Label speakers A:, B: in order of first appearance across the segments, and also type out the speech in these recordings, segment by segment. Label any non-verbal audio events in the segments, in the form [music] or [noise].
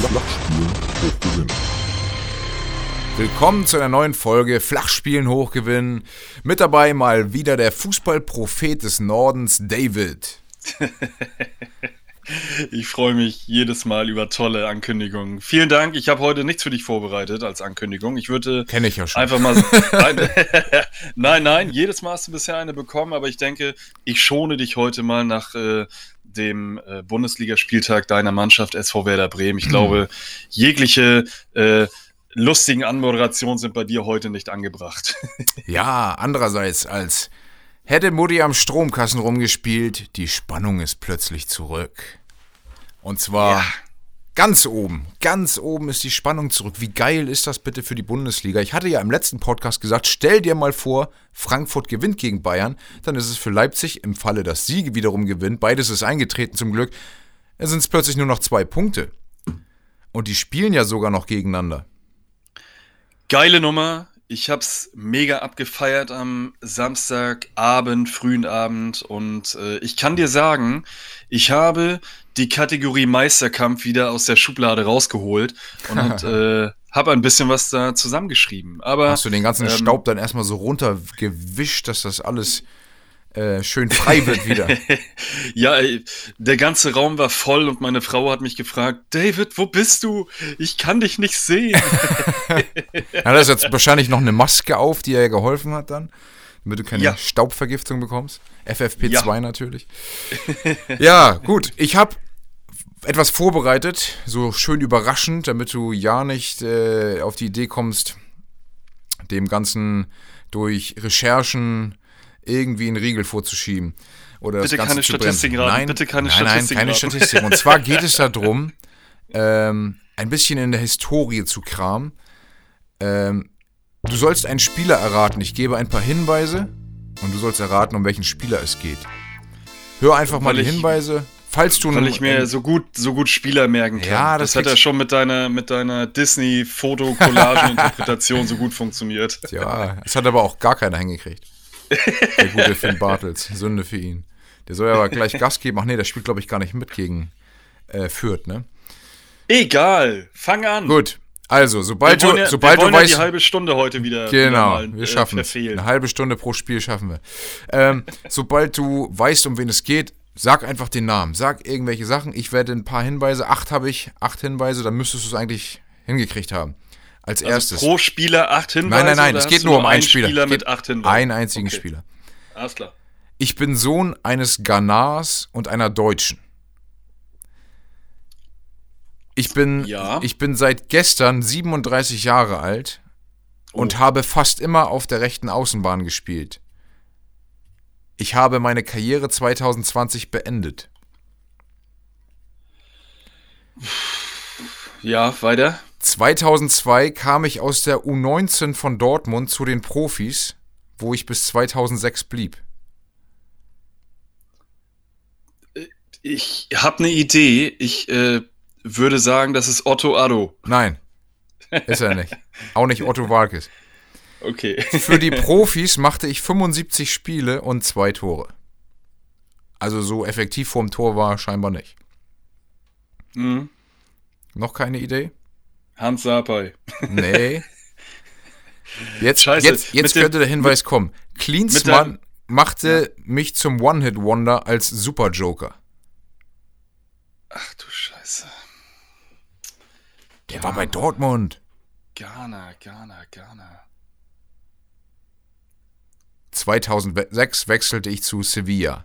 A: Flachspielen hochgewinnen.
B: Willkommen zu einer neuen Folge Flachspielen hochgewinnen. Mit dabei mal wieder der Fußballprophet des Nordens, David. [laughs]
C: Ich freue mich jedes Mal über tolle Ankündigungen. Vielen Dank. Ich habe heute nichts für dich vorbereitet als Ankündigung. Ich würde
B: Kenn ich ja schon.
C: einfach mal. [laughs] [laughs] nein, nein, jedes Mal hast du bisher eine bekommen, aber ich denke, ich schone dich heute mal nach äh, dem äh, Bundesligaspieltag deiner Mannschaft SV Werder Bremen. Ich glaube, jegliche äh, lustigen Anmoderationen sind bei dir heute nicht angebracht. [laughs]
B: Ja, andererseits als hätte Mutti am Stromkassen rumgespielt, die Spannung ist plötzlich zurück. Und zwar
C: Ja.
B: Ganz oben, ganz oben ist die Spannung zurück. Wie geil ist das bitte für die Bundesliga? Ich hatte ja im letzten Podcast gesagt, stell dir mal vor, Frankfurt gewinnt gegen Bayern, dann ist es für Leipzig im Falle, dass sie wiederum gewinnt, beides ist eingetreten zum Glück, dann sind es plötzlich nur noch zwei Punkte. Und die spielen ja sogar noch gegeneinander.
C: Geile Nummer. Ich hab's mega abgefeiert am Samstagabend, frühen Abend und äh, ich kann dir sagen, ich habe die Kategorie Meisterkampf wieder aus der Schublade rausgeholt und [laughs] äh, habe ein bisschen was da zusammengeschrieben. Aber
B: Hast du den ganzen
C: ähm,
B: Staub dann erstmal so runtergewischt, dass das alles äh, schön frei wird wieder? [laughs]
C: ja, ey, der ganze Raum war voll und meine Frau hat mich gefragt, David, wo bist du? Ich kann dich nicht sehen. [laughs]
B: Ja, da ist jetzt wahrscheinlich noch eine Maske auf, die er geholfen hat dann, damit du keine
C: Ja.
B: Staubvergiftung bekommst. FFP2
C: Ja.
B: natürlich. [laughs] ja, gut. Ich habe etwas vorbereitet, so schön überraschend, damit du ja nicht äh, auf die Idee kommst, dem Ganzen durch Recherchen irgendwie einen Riegel vorzuschieben. Oder
C: Bitte keine Statistiken raten,
B: Nein,
C: bitte keine
B: nein,
C: Statistiken
B: Nein, keine. Statistiken. Und zwar geht es [laughs] darum, ähm, ein bisschen in der Historie zu kramen. Ähm, du sollst einen Spieler erraten. Ich gebe ein paar Hinweise und du sollst erraten, um welchen Spieler es geht. Hör einfach mal die Hinweise. Falls du
C: Weil ich mir so gut, so gut Spieler merken kann.
B: Ja, das
C: das, hat ja schon mit deiner, mit deiner [laughs] Disney-Foto-Collage-Interpretation so gut funktioniert.
B: Ja, es hat aber auch gar keiner hingekriegt. Der gute Finn Bartels. Sünde für ihn. Der soll ja aber gleich Gas geben. Ach nee, der spielt, glaube ich, gar nicht mit gegen äh, Fürth, ne?
C: Egal, fang an.
B: Gut. Also, sobald
C: wir wollen
B: du,
C: ja,
B: sobald
C: wir wollen
B: du
C: ja
B: weißt.
C: die halbe Stunde heute wieder, wieder
B: Genau,
C: mal,
B: wir
C: äh,
B: schaffen
C: verfehlen.
B: Eine halbe Stunde pro Spiel schaffen wir. Ähm, sobald du weißt, um wen es geht, sag einfach den Namen. Sag irgendwelche Sachen. Ich werde ein paar Hinweise, acht habe ich, acht Hinweise, dann müsstest du es eigentlich hingekriegt haben. Als erstes.
C: Also pro Spieler acht Hinweise.
B: nein, nein, nein, es geht
C: du
B: nur um einen Spieler.
C: Spieler mit acht Hinweisen.
B: Einen einzigen
C: Okay.
B: Spieler.
C: Alles klar.
B: Ich bin Sohn eines Ghanars und einer Deutschen. Ich bin,
C: Ja.
B: ich bin seit gestern 37 Jahre alt und habe fast immer auf der rechten Außenbahn gespielt. Ich habe meine Karriere 2020 beendet.
C: Ja, weiter.
B: 2002 kam ich aus der U19 von Dortmund zu den Profis, wo ich bis 2006 blieb.
C: Ich habe eine Idee. Ich äh, würde sagen, das ist Otto Addo.
B: Nein, ist er nicht. Auch nicht Otto Walkes.
C: Okay.
B: Für die Profis machte ich 75 Spiele und zwei Tore. Also so effektiv vorm Tor war scheinbar nicht.
C: Hm.
B: Noch keine Idee?
C: Hans Sapai.
B: Nee. [laughs] Jetzt,
C: Scheiße,
B: jetzt, jetzt
C: mit dem-
B: könnte der Hinweis kommen.
C: mit
B: Klinsmann
C: deinem-
B: machte mich zum One-Hit-Wonder als Super-Joker.
C: Ach du Scheiße.
B: Der war bei Dortmund.
C: Ghana, Ghana, Ghana.
B: 2006 wechselte ich zu Sevilla.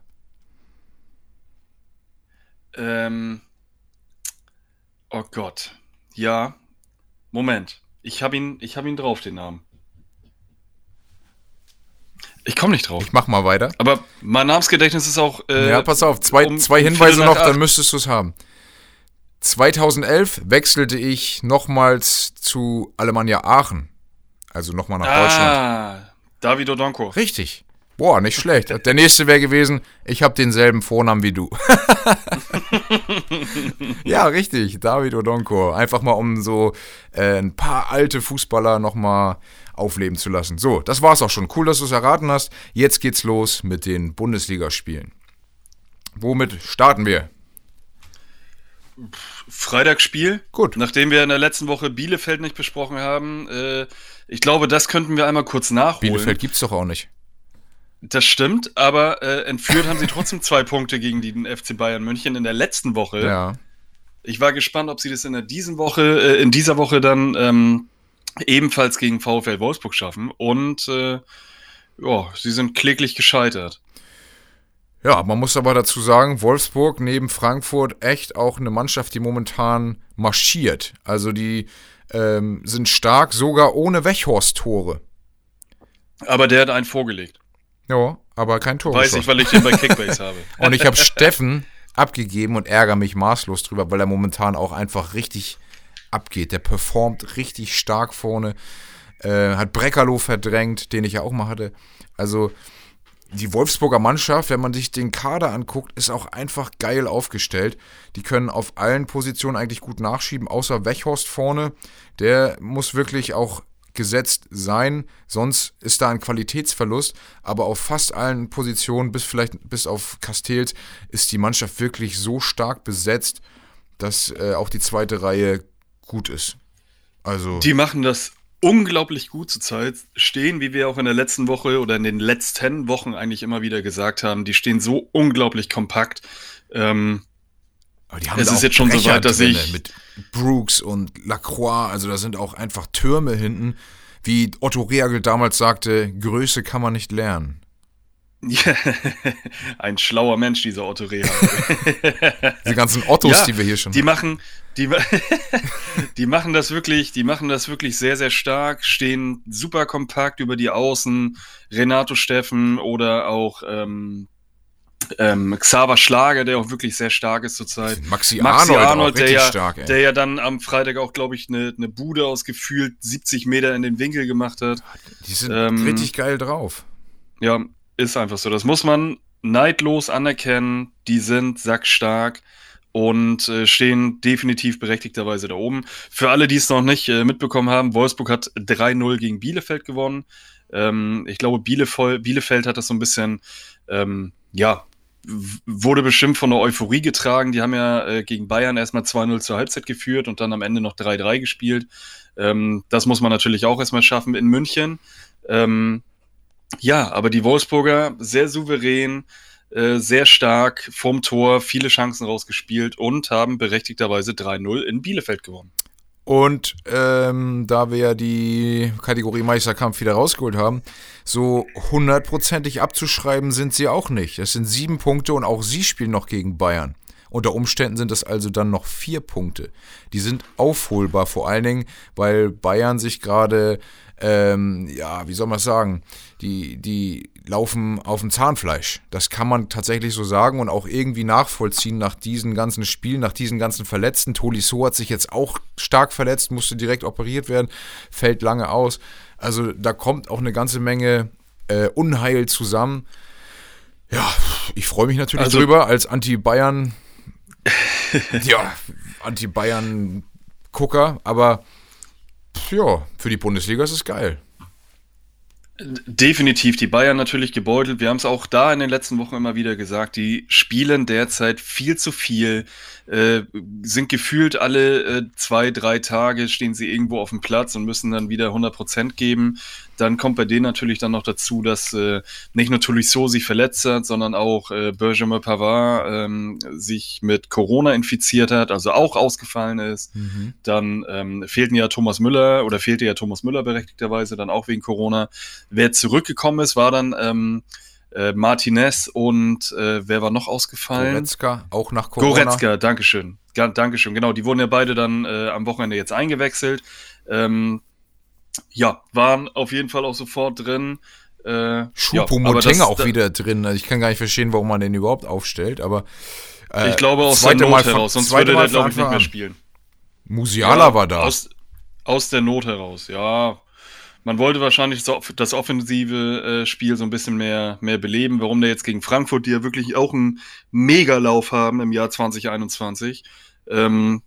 C: Ähm. Oh Gott. Ja. Moment. Ich habe ihn, ich habe ihn drauf, den Namen. Ich komme nicht drauf.
B: Ich mach mal weiter.
C: Aber mein Namensgedächtnis ist auch. Äh,
B: ja, pass auf, zwei,
C: um-
B: zwei Hinweise noch, dann müsstest du es haben. 2011 wechselte ich nochmals zu Alemannia Aachen. Also nochmal nach Deutschland.
C: Ah, David Odonko.
B: Richtig. Boah, nicht schlecht. Der nächste wäre gewesen, ich habe denselben Vornamen wie du. [laughs] ja, richtig. David Odonko. Einfach mal, um so äh, ein paar alte Fußballer nochmal aufleben zu lassen. So, das war's auch schon. Cool, dass du es erraten hast. Jetzt geht's los mit den Bundesligaspielen. Womit starten wir?
C: Freitagsspiel.
B: Gut.
C: Nachdem wir in der letzten Woche Bielefeld nicht besprochen haben, äh, ich glaube, das könnten wir einmal kurz nachholen.
B: Bielefeld gibt's doch auch nicht.
C: Das stimmt, aber äh, entführt haben sie trotzdem zwei Punkte gegen den FC Bayern München in der letzten Woche.
B: Ja.
C: Ich war gespannt, ob sie das in der diesen Woche, äh, in dieser Woche dann ähm, ebenfalls gegen VfL Wolfsburg schaffen. Und äh, ja, sie sind kläglich gescheitert.
B: Ja, man muss aber dazu sagen, Wolfsburg neben Frankfurt echt auch eine Mannschaft, die momentan marschiert. Also die ähm, sind stark, sogar ohne Wechhorst-Tore.
C: Aber der hat einen vorgelegt.
B: Ja, aber kein Tor.
C: Weiß ich, weil ich den bei Kickbase [laughs] habe.
B: Und ich habe Steffen abgegeben und ärgere mich maßlos drüber, weil er momentan auch einfach richtig abgeht. Der performt richtig stark vorne. Äh, hat Breckerloh verdrängt, den ich ja auch mal hatte. Also die Wolfsburger Mannschaft, wenn man sich den Kader anguckt, ist auch einfach geil aufgestellt. Die können auf allen Positionen eigentlich gut nachschieben, außer Wechhorst vorne. Der muss wirklich auch gesetzt sein, sonst ist da ein Qualitätsverlust. Aber auf fast allen Positionen, bis vielleicht bis auf Castells, ist die Mannschaft wirklich so stark besetzt, dass äh, auch die zweite Reihe gut ist. Also
C: Die machen das unglaublich gut zurzeit. Stehen, wie wir auch in der letzten Woche oder in den letzten Wochen eigentlich immer wieder gesagt haben, die stehen so unglaublich kompakt. Ähm,
B: Aber die haben
C: Es ist jetzt schon so weit, dass
B: drinne
C: ich-
B: Mit Brooks und Lacroix, also da sind auch einfach Türme hinten. Wie Otto Reagel damals sagte, Größe kann man nicht lernen. [laughs]
C: ein schlauer Mensch, dieser Otto Rehagel. [laughs]
B: Die ganzen Ottos,
C: Ja,
B: die wir hier schon
C: Die machen, die, [laughs] die machen das wirklich, die machen das wirklich sehr, sehr stark, stehen super kompakt über die Außen. Renato Steffen oder auch ähm, ähm, Xaver Schlager, der auch wirklich sehr stark ist zurzeit.
B: Maxi,
C: Maxi
B: Arnold,
C: Arnold, der, ja,
B: stark,
C: der ja dann am Freitag auch, glaube ich, eine ne Bude aus gefühlt 70 Meter in den Winkel gemacht hat.
B: die sind
C: ähm,
B: richtig geil drauf.
C: Ja, ist einfach so. Das muss man neidlos anerkennen. Die sind sackstark und äh, stehen definitiv berechtigterweise da oben. Für alle, die es noch nicht äh, mitbekommen haben, Wolfsburg hat 3-0 gegen Bielefeld gewonnen. Ähm, ich glaube, Bielefeld, Bielefeld hat das so ein bisschen, ähm, ja, wurde bestimmt von der Euphorie getragen. Die haben ja äh, gegen Bayern erstmal 2-0 zur Halbzeit geführt und dann am Ende noch 3-3 gespielt. Ähm, das muss man natürlich auch erstmal schaffen in München. Ähm, ja, aber die Wolfsburger sehr souverän, äh, sehr stark vom Tor, viele Chancen rausgespielt und haben berechtigterweise 3-0 in Bielefeld gewonnen.
B: Und ähm, da wir ja die Kategorie Meisterkampf wieder rausgeholt haben, so hundertprozentig abzuschreiben sind sie auch nicht. Das sind sieben Punkte und auch sie spielen noch gegen Bayern. Unter Umständen sind es also dann noch vier Punkte. Die sind aufholbar, vor allen Dingen, weil Bayern sich gerade, ähm, ja, wie soll man es sagen, die, die laufen auf dem Zahnfleisch. Das kann man tatsächlich so sagen und auch irgendwie nachvollziehen nach diesen ganzen Spielen, nach diesen ganzen Verletzten. Tolisso hat sich jetzt auch stark verletzt, musste direkt operiert werden, fällt lange aus. Also da kommt auch eine ganze Menge äh, Unheil zusammen. Ja, ich freue mich natürlich
C: Also-
B: drüber als Anti-Bayern, ja, Anti-Bayern-Gucker, aber ja, für die Bundesliga ist es geil.
C: Definitiv die Bayern natürlich gebeutelt. Wir haben es auch da in den letzten Wochen immer wieder gesagt. Die spielen derzeit viel zu viel, äh, sind gefühlt alle äh, zwei, drei Tage stehen sie irgendwo auf dem Platz und müssen dann wieder 100% geben. Dann kommt bei denen natürlich dann noch dazu, dass äh, nicht nur Tolisso sich verletzt hat, sondern auch äh, Benjamin Pavard ähm, sich mit Corona infiziert hat, also auch ausgefallen ist. Dann ähm, fehlten ja Thomas Müller oder fehlte ja Thomas Müller berechtigterweise dann auch wegen Corona. Wer zurückgekommen ist, war dann ähm, äh, Martinez und äh, wer war noch ausgefallen?
B: Goretzka, auch nach Corona.
C: Goretzka, Dankeschön. Ga- Dankeschön, genau. Die wurden ja beide dann äh, am Wochenende jetzt eingewechselt. Ähm, ja, waren auf jeden Fall auch sofort drin. Äh, ja,
B: Choupo-Moting
C: aber
B: auch wieder drin. Also ich kann gar nicht verstehen, warum man den überhaupt aufstellt, aber äh,
C: Ich glaube aus der Not
B: Mal
C: heraus, sonst würde der, glaube ich, nicht mehr spielen.
B: Musiala
C: Ja,
B: war da.
C: Aus, aus der Not heraus, ja. Man wollte wahrscheinlich das offensive äh, Spiel so ein bisschen mehr, mehr beleben. Warum der jetzt gegen Frankfurt, die ja wirklich auch einen Megalauf haben im Jahr 2021. Ähm,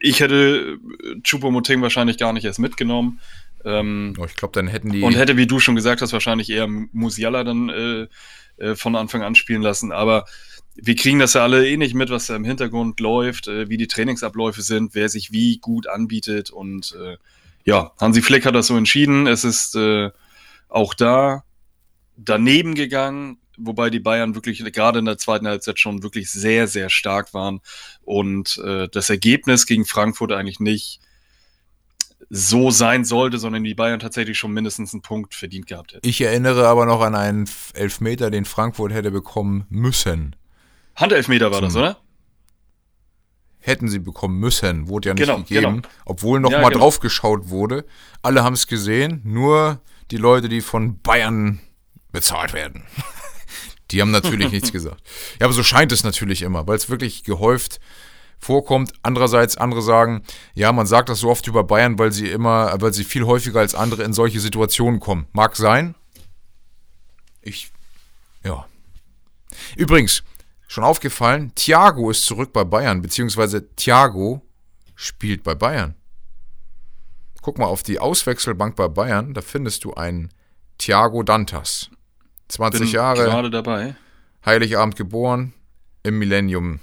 C: ich hätte Choupo-Moting wahrscheinlich gar nicht erst mitgenommen. Ähm,
B: Oh, ich glaube, dann hätten die.
C: und hätte, wie du schon gesagt hast, wahrscheinlich eher Musiala dann äh, äh, von Anfang an spielen lassen. Aber wir kriegen das ja alle eh nicht mit, was da im Hintergrund läuft, äh, wie die Trainingsabläufe sind, wer sich wie gut anbietet. Und äh, ja, Hansi Flick hat das so entschieden. Es ist äh, auch da daneben gegangen, wobei die Bayern wirklich gerade in der zweiten Halbzeit schon wirklich sehr, sehr stark waren und äh, das Ergebnis gegen Frankfurt eigentlich nicht so sein sollte, sondern die Bayern tatsächlich schon mindestens einen Punkt verdient gehabt hätten.
B: Ich erinnere aber noch an einen Elfmeter, den Frankfurt hätte bekommen müssen.
C: Handelfmeter war das, oder?
B: Hätten sie bekommen müssen, wurde ja nicht
C: Genau,
B: gegeben,
C: genau.
B: obwohl noch
C: Ja,
B: mal
C: genau.
B: drauf geschaut wurde. Alle haben es gesehen, nur die Leute, die von Bayern bezahlt werden. [laughs] Die haben natürlich nichts [laughs] gesagt. Ja, aber so scheint es natürlich immer, weil es wirklich gehäuft vorkommt. Andererseits, andere sagen, ja, man sagt das so oft über Bayern, weil sie immer, weil sie viel häufiger als andere in solche Situationen kommen. Mag sein. Ich, ja. Übrigens, schon aufgefallen, Thiago ist zurück bei Bayern, beziehungsweise Thiago spielt bei Bayern. Guck mal auf die Auswechselbank bei Bayern, da findest du einen Thiago Dantas. 20
C: Bin
B: Jahre,
C: gerade dabei.
B: Heiligabend geboren, im Millennium.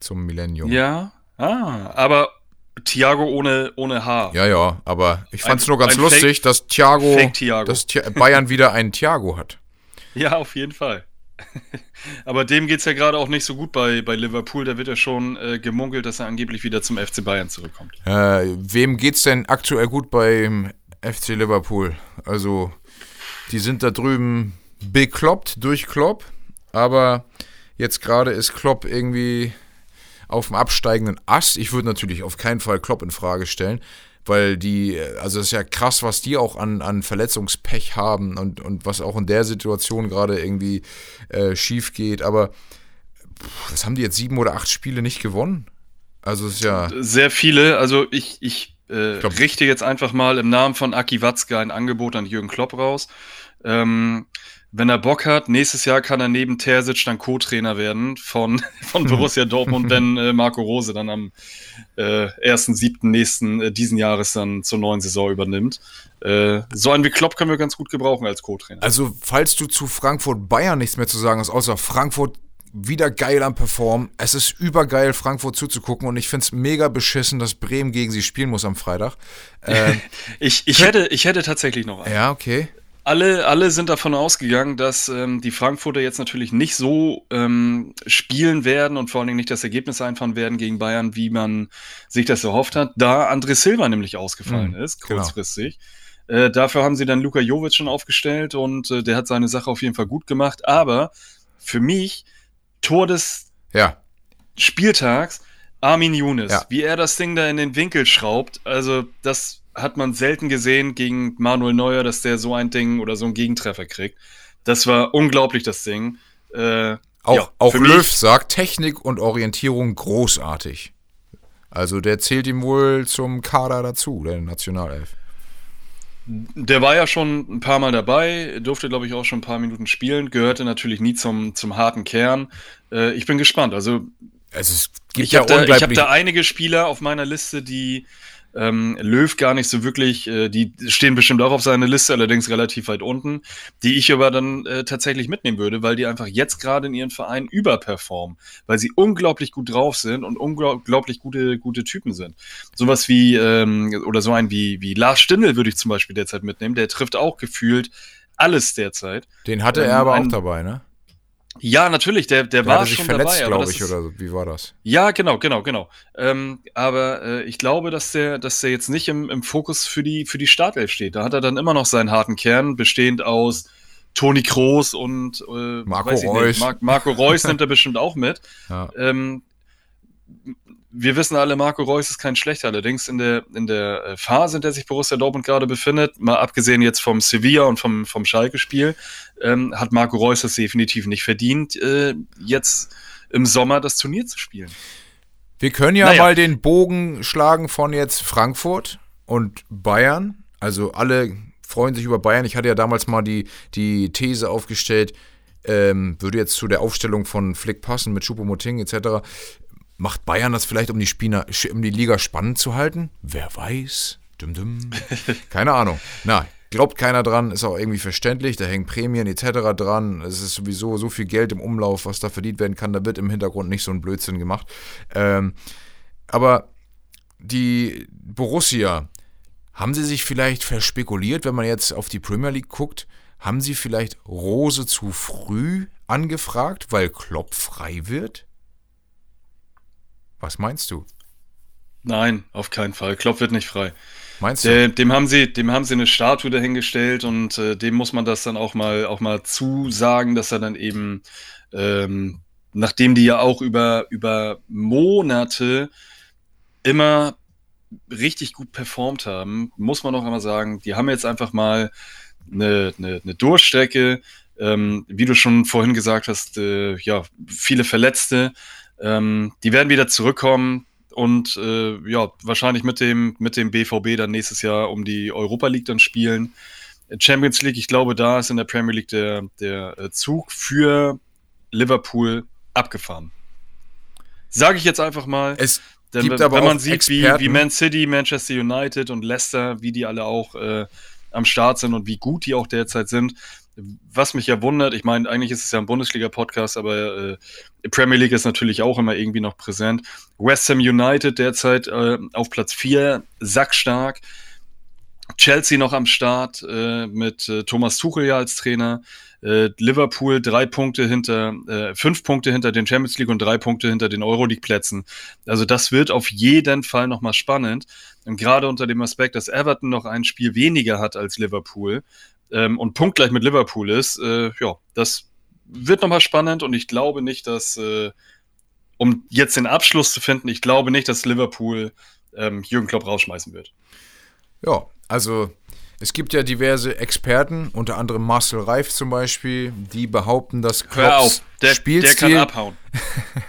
B: Zum Millennium.
C: Ja. Ah, aber Thiago ohne, ohne Haar.
B: Ja, ja, aber ich fand es nur ganz lustig,
C: Fake-
B: dass Thiago,
C: Thiago.
B: dass Bayern wieder einen Thiago hat. [laughs]
C: Ja, auf jeden Fall. [laughs] Aber dem geht's ja gerade auch nicht so gut bei, bei Liverpool. Da wird ja schon äh, gemunkelt, dass er angeblich wieder zum FC Bayern zurückkommt.
B: Äh, wem geht's denn aktuell gut beim FC Liverpool? Also, die sind da drüben bekloppt durch Klopp, aber jetzt gerade ist Klopp irgendwie auf dem absteigenden Ast. Ich würde natürlich auf keinen Fall Klopp in Frage stellen, weil die, also es ist ja krass, was die auch an, an Verletzungspech haben und, und was auch in der Situation gerade irgendwie äh, schief geht. Aber pff, was haben die jetzt sieben oder acht Spiele nicht gewonnen? Also es ist ja.
C: Sehr viele, also ich, ich, äh,
B: glaub-
C: richte jetzt einfach mal im Namen von Aki Watzke ein Angebot an Jürgen Klopp raus. Ähm, wenn er Bock hat, nächstes Jahr kann er neben Terzic dann Co-Trainer werden von, [laughs] von Borussia Dortmund, wenn [laughs] äh, Marco Rose dann am äh, 1.7. nächsten äh, diesen Jahres dann zur neuen Saison übernimmt. Äh, so einen wie Klopp können wir ganz gut gebrauchen als Co-Trainer.
B: Also, falls du zu Frankfurt Bayern nichts mehr zu sagen hast, außer Frankfurt wieder geil am Performen. Es ist übergeil, Frankfurt zuzugucken und ich finde es mega beschissen, dass Bremen gegen sie spielen muss am Freitag. [laughs] Äh,
C: Ich, ich, hätte, ich hätte tatsächlich noch einen.
B: ja, okay.
C: Alle, alle sind davon ausgegangen, dass ähm, die Frankfurter jetzt natürlich nicht so ähm, spielen werden und vor allen Dingen nicht das Ergebnis einfahren werden gegen Bayern, wie man sich das erhofft hat, da André Silva nämlich ausgefallen
B: Mhm,
C: ist,
B: genau.
C: kurzfristig. Äh, dafür haben sie dann Luka Jovic schon aufgestellt und äh, der hat seine Sache auf jeden Fall gut gemacht. Aber für mich, Tor des
B: Ja,
C: Spieltags, Armin Younes,
B: Ja.
C: wie er das Ding da in den Winkel schraubt, also das hat man selten gesehen gegen Manuel Neuer, dass der so ein Ding oder so einen Gegentreffer kriegt. Das war unglaublich, das Ding. Äh,
B: auch,
C: ja,
B: auch Löw sagt, Technik und Orientierung großartig. Also der zählt ihm wohl zum Kader dazu, der Nationalelf.
C: Der war ja schon ein paar Mal dabei, durfte, glaube ich, auch schon ein paar Minuten spielen, gehörte natürlich nie zum, zum harten Kern. Äh, ich bin gespannt. Also
B: Es ist, gibt
C: ich
B: ja
C: habe da, ich hab da einige Spieler auf meiner Liste, die ähm, Löw gar nicht so wirklich, äh, die stehen bestimmt auch auf seiner Liste, allerdings relativ weit unten, die ich aber dann äh, tatsächlich mitnehmen würde, weil die einfach jetzt gerade in ihren Vereinen überperformen, weil sie unglaublich gut drauf sind und unglaublich gute, gute Typen sind. Sowas wie, ähm, oder so ein wie, wie Lars Stindl würde ich zum Beispiel derzeit mitnehmen, der trifft auch gefühlt alles derzeit.
B: Den hatte
C: ähm,
B: er aber auch dabei, ne?
C: Ja, natürlich, der, der,
B: Der
C: war
B: sich
C: schon
B: verletzt, glaube ich,
C: ist,
B: oder wie war das?
C: ja, genau, genau, genau. Ähm, aber äh, ich glaube, dass der, dass der jetzt nicht im, im Fokus für die, für die Startelf steht. Da hat er dann immer noch seinen harten Kern, bestehend aus Toni Kroos und äh,
B: Marco Reus.
C: Nicht, Mar Marco Reus nimmt er [laughs] bestimmt auch mit.
B: Ja.
C: Ähm, wir wissen alle, Marco Reus ist kein schlechter. Allerdings in der, in der äh, Phase, in der sich Borussia Dortmund gerade befindet, mal abgesehen jetzt vom Sevilla und vom, vom Schalke-Spiel, ähm, hat Marco Reus es definitiv nicht verdient, äh, jetzt im Sommer das Turnier zu spielen.
B: Wir können ja
C: Naja.
B: mal den Bogen schlagen von jetzt Frankfurt und Bayern. Also alle freuen sich über Bayern. Ich hatte ja damals mal die, die These aufgestellt, ähm, würde jetzt zu der Aufstellung von Flick passen mit Choupo-Moting etc. Macht Bayern das vielleicht, um die, Spieler, um die Liga spannend zu halten? Wer weiß? Dum -dum. [laughs] Keine Ahnung. Na, Glaubt keiner dran, ist auch irgendwie verständlich, da hängen Prämien etc. dran. Es ist sowieso so viel Geld im Umlauf, was da verdient werden kann. Da wird im Hintergrund nicht so ein Blödsinn gemacht. Ähm, aber die Borussia, haben sie sich vielleicht verspekuliert, wenn man jetzt auf die Premier League guckt? Haben sie vielleicht Rose zu früh angefragt, weil Klopp frei wird? Was meinst du?
C: Nein, auf keinen Fall. Klopp wird nicht frei.
B: Meinst du?
C: Dem, haben sie, dem haben sie eine Statue dahingestellt und äh, dem muss man das dann auch mal, auch mal zusagen, dass er dann eben, ähm, nachdem die ja auch über, über Monate immer richtig gut performt haben, muss man auch einmal sagen, die haben jetzt einfach mal eine, eine, eine Durchstrecke, ähm, wie du schon vorhin gesagt hast, äh, ja, viele Verletzte, ähm, die werden wieder zurückkommen und äh, ja, wahrscheinlich mit dem, mit dem BVB dann nächstes Jahr um die Europa League dann spielen. Champions League, ich glaube, da ist in der Premier League der, der äh, Zug für Liverpool abgefahren. Sage ich jetzt einfach mal.
B: Es
C: denn
B: gibt
C: wenn,
B: aber
C: wenn man sieht, wie, wie Man City, Manchester United und Leicester, wie die alle auch äh, am Start sind und wie gut die auch derzeit sind. Was mich ja wundert, ich meine, eigentlich ist es ja ein Bundesliga-Podcast, aber äh, Premier League ist natürlich auch immer irgendwie noch präsent. West Ham United derzeit äh, auf Platz 4, sackstark. Chelsea noch am Start äh, mit äh, Thomas Tuchel ja als Trainer. Äh, Liverpool drei Punkte hinter, äh, fünf Punkte hinter den Champions League und drei Punkte hinter den Euroleague-Plätzen. Also das wird auf jeden Fall nochmal spannend. Und gerade unter dem Aspekt, dass Everton noch ein Spiel weniger hat als Liverpool ähm, und punktgleich mit Liverpool ist, äh, ja, das wird nochmal spannend und ich glaube nicht, dass, äh, um jetzt den Abschluss zu finden, ich glaube nicht, dass Liverpool ähm, Jürgen Klopp rausschmeißen wird.
B: Ja, also es gibt ja diverse Experten, unter anderem Marcel Reif zum Beispiel, die behaupten, dass Klopps
C: der, der kann
B: Spielstil,
C: abhauen.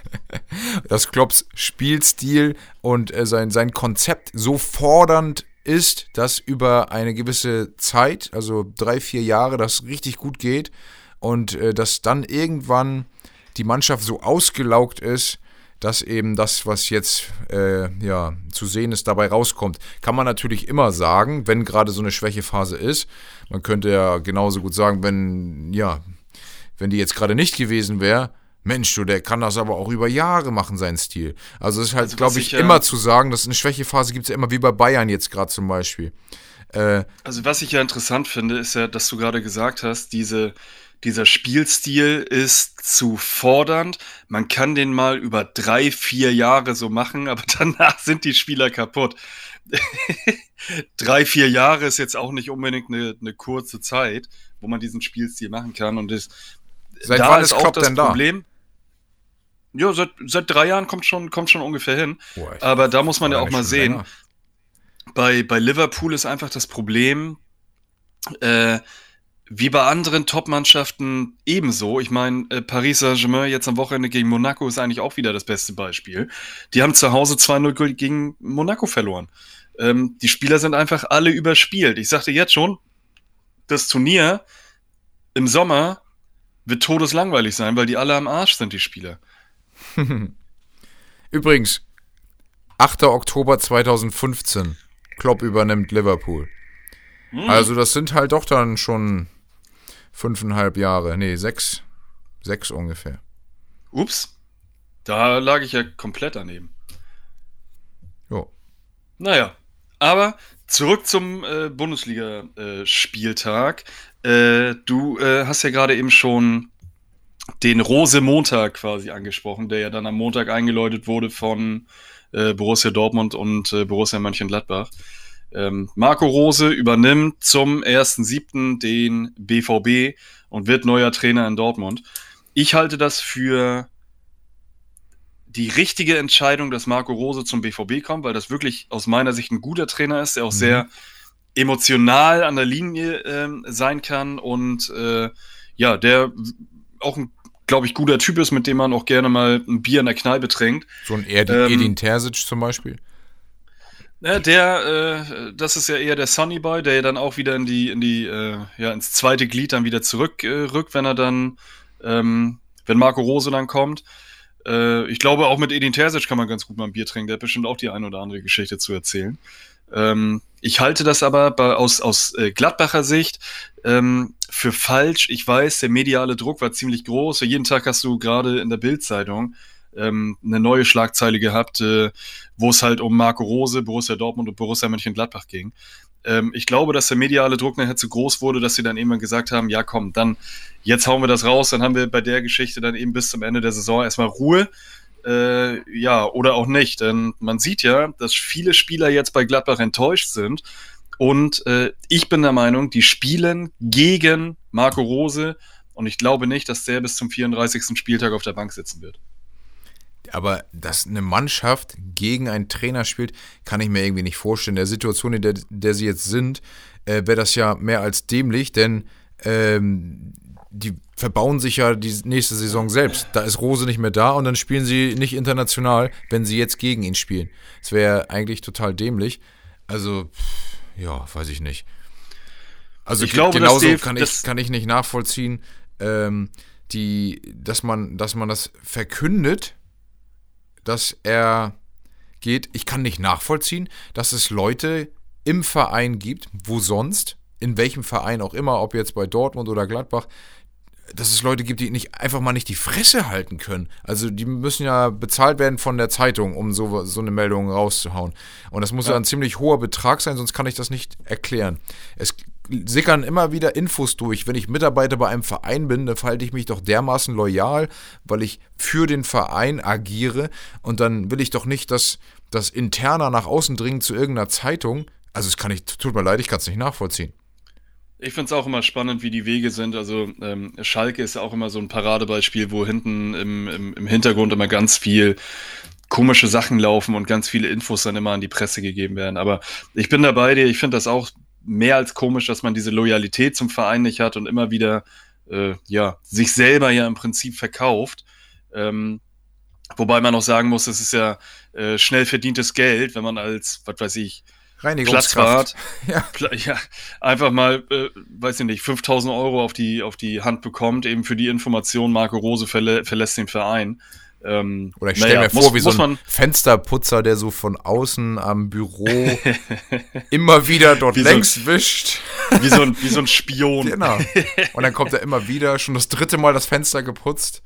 C: [laughs]
B: dass Klopps Spielstil und äh, sein, sein Konzept so fordernd ist, dass über eine gewisse Zeit, also drei, vier Jahre, das richtig gut geht und äh, dass dann irgendwann die Mannschaft so ausgelaugt ist, dass eben das, was jetzt äh, ja, zu sehen ist, dabei rauskommt. Kann man natürlich immer sagen, wenn gerade so eine Schwächephase ist. Man könnte ja genauso gut sagen, wenn, ja, wenn die jetzt gerade nicht gewesen wäre, Mensch, du, der kann das aber auch über Jahre machen, seinen Stil. Also es ist halt,
C: Also,
B: glaube ich,
C: ich ja-
B: immer zu sagen, dass eine Schwächephase gibt es ja immer, wie bei Bayern jetzt gerade zum Beispiel. Äh,
C: Also was ich ja interessant finde, ist ja, dass du gerade gesagt hast, diese, dieser Spielstil ist zu fordernd. Man kann den mal über drei, vier Jahre so machen, aber [laughs] danach sind die Spieler kaputt. [laughs] drei, vier Jahre ist jetzt auch nicht unbedingt eine, eine kurze Zeit, wo man diesen Spielstil machen kann. Und das,
B: Seit
C: da
B: wann
C: ist
B: ist
C: auch das
B: denn da?
C: Ja, seit, seit drei Jahren kommt schon, kommt schon ungefähr hin.
B: boah,
C: Aber da muss man ja auch mal sehen,
B: länger.
C: bei, bei Liverpool ist einfach das Problem, äh, wie bei anderen Top-Mannschaften ebenso. Ich meine, äh, Paris Saint-Germain jetzt am Wochenende gegen Monaco ist eigentlich auch wieder das beste Beispiel. Die haben zu Hause 2-0 gegen Monaco verloren. Ähm, die Spieler sind einfach alle überspielt. Ich sagte jetzt schon, das Turnier im Sommer wird todeslangweilig sein, weil die alle am Arsch sind, die Spieler. [laughs]
B: Übrigens, 8. Oktober 2015. Klopp übernimmt Liverpool.
C: Hm.
B: Also das sind halt doch dann schon fünfeinhalb Jahre. Nee, sechs. Sechs ungefähr.
C: Ups, da lag ich ja komplett daneben.
B: Jo.
C: Naja, aber zurück zum äh, Bundesliga-Spieltag. Äh, du äh, hast ja gerade eben schon den Rose-Montag quasi angesprochen, der ja dann am Montag eingeläutet wurde von äh, Borussia Dortmund und äh, Borussia Mönchengladbach. Ähm, Marco Rose übernimmt zum 1.7. den BVB und wird neuer Trainer in Dortmund. Ich halte das für die richtige Entscheidung, dass Marco Rose zum BVB kommt, weil das wirklich aus meiner Sicht ein guter Trainer ist, der auch
B: Mhm.
C: sehr emotional an der Linie ähm, sein kann und äh, ja, der auch ein, glaube ich, guter Typ ist, mit dem man auch gerne mal ein Bier in der Kneipe trinkt.
B: So ein Edi
C: Ähm,
B: Edin Terzic zum Beispiel.
C: Ja, der, äh, das ist ja eher der Sunny Boy, der ja dann auch wieder in die, in die, äh, ja, ins zweite Glied dann wieder zurückrückt, äh, rückt, wenn er dann, ähm, wenn Marco Rose dann kommt. Äh, ich glaube, auch mit Edin Terzic kann man ganz gut mal ein Bier trinken. Der hat bestimmt auch die eine oder andere Geschichte zu erzählen. Ähm, ich halte das aber bei, aus, aus äh, Gladbacher Sicht ähm, für falsch. Ich weiß, der mediale Druck war ziemlich groß. Jeden Tag hast du gerade in der Bildzeitung ähm, eine neue Schlagzeile gehabt, äh, wo es halt um Marco Rose, Borussia Dortmund und Borussia Mönchengladbach ging. Ähm, ich glaube, dass der mediale Druck nachher zu groß wurde, dass sie dann irgendwann gesagt haben, ja komm, dann jetzt hauen wir das raus, dann haben wir bei der Geschichte dann eben bis zum Ende der Saison erstmal Ruhe. Äh, ja, oder auch nicht. Denn man sieht ja, dass viele Spieler jetzt bei Gladbach enttäuscht sind. Und äh, ich bin der Meinung, die spielen gegen Marco Rose. Und ich glaube nicht, dass der bis zum 34. Spieltag auf der Bank sitzen wird.
B: Aber dass eine Mannschaft gegen einen Trainer spielt, kann ich mir irgendwie nicht vorstellen. In der Situation, in der, der sie jetzt sind, äh, wäre das ja mehr als dämlich, denn ähm, die verbauen sich ja die nächste Saison selbst. Da ist Rose nicht mehr da und dann spielen sie nicht international, wenn sie jetzt gegen ihn spielen. Das wäre eigentlich total dämlich. Also, ja, weiß ich nicht. Also ich glaube, genauso Dave, kann, ich, kann ich nicht nachvollziehen, ähm, die, dass, man, dass man das verkündet, dass er geht. Ich kann nicht nachvollziehen, dass es Leute im Verein gibt, wo sonst, in welchem Verein auch immer, ob jetzt bei Dortmund oder Gladbach, dass es Leute gibt, die nicht einfach mal nicht die Fresse halten können. Also die müssen ja bezahlt werden von der Zeitung, um so, so eine Meldung rauszuhauen. Und das muss ja. ja ein ziemlich hoher Betrag sein, sonst kann ich das nicht erklären. Es sickern immer wieder Infos durch. Wenn ich Mitarbeiter bei einem Verein bin, dann verhalte ich mich doch dermaßen loyal, weil ich für den Verein agiere. Und dann will ich doch nicht, dass das interner nach außen dringt zu irgendeiner Zeitung. Also es kann ich, tut mir leid, ich kann es nicht nachvollziehen.
C: Ich finde es auch immer spannend, wie die Wege sind. Also ähm, Schalke ist auch immer so ein Paradebeispiel, wo hinten im, im, im Hintergrund immer ganz viel komische Sachen laufen und ganz viele Infos dann immer an die Presse gegeben werden. Aber ich bin da bei dir. Ich finde das auch mehr als komisch, dass man diese Loyalität zum Verein nicht hat und immer wieder äh, ja sich selber ja im Prinzip verkauft. Ähm, wobei man auch sagen muss, es ist ja äh, schnell verdientes Geld, wenn man als, was weiß ich,
B: Reinigungskraft. [laughs]
C: Ja. ja. einfach mal, äh, weiß ich nicht, 5000 Euro auf die, auf die Hand bekommt, eben für die Information, Marco Rose verlä verlässt den Verein.
B: Ähm, Oder ich stelle naja, mir vor, muss, wie so ein Fensterputzer, der so von außen am Büro [laughs] immer wieder dort längs so wischt.
C: Wie so, ein, wie so ein Spion.
B: genau. [laughs] Und dann kommt er immer wieder, schon das dritte Mal das Fenster geputzt.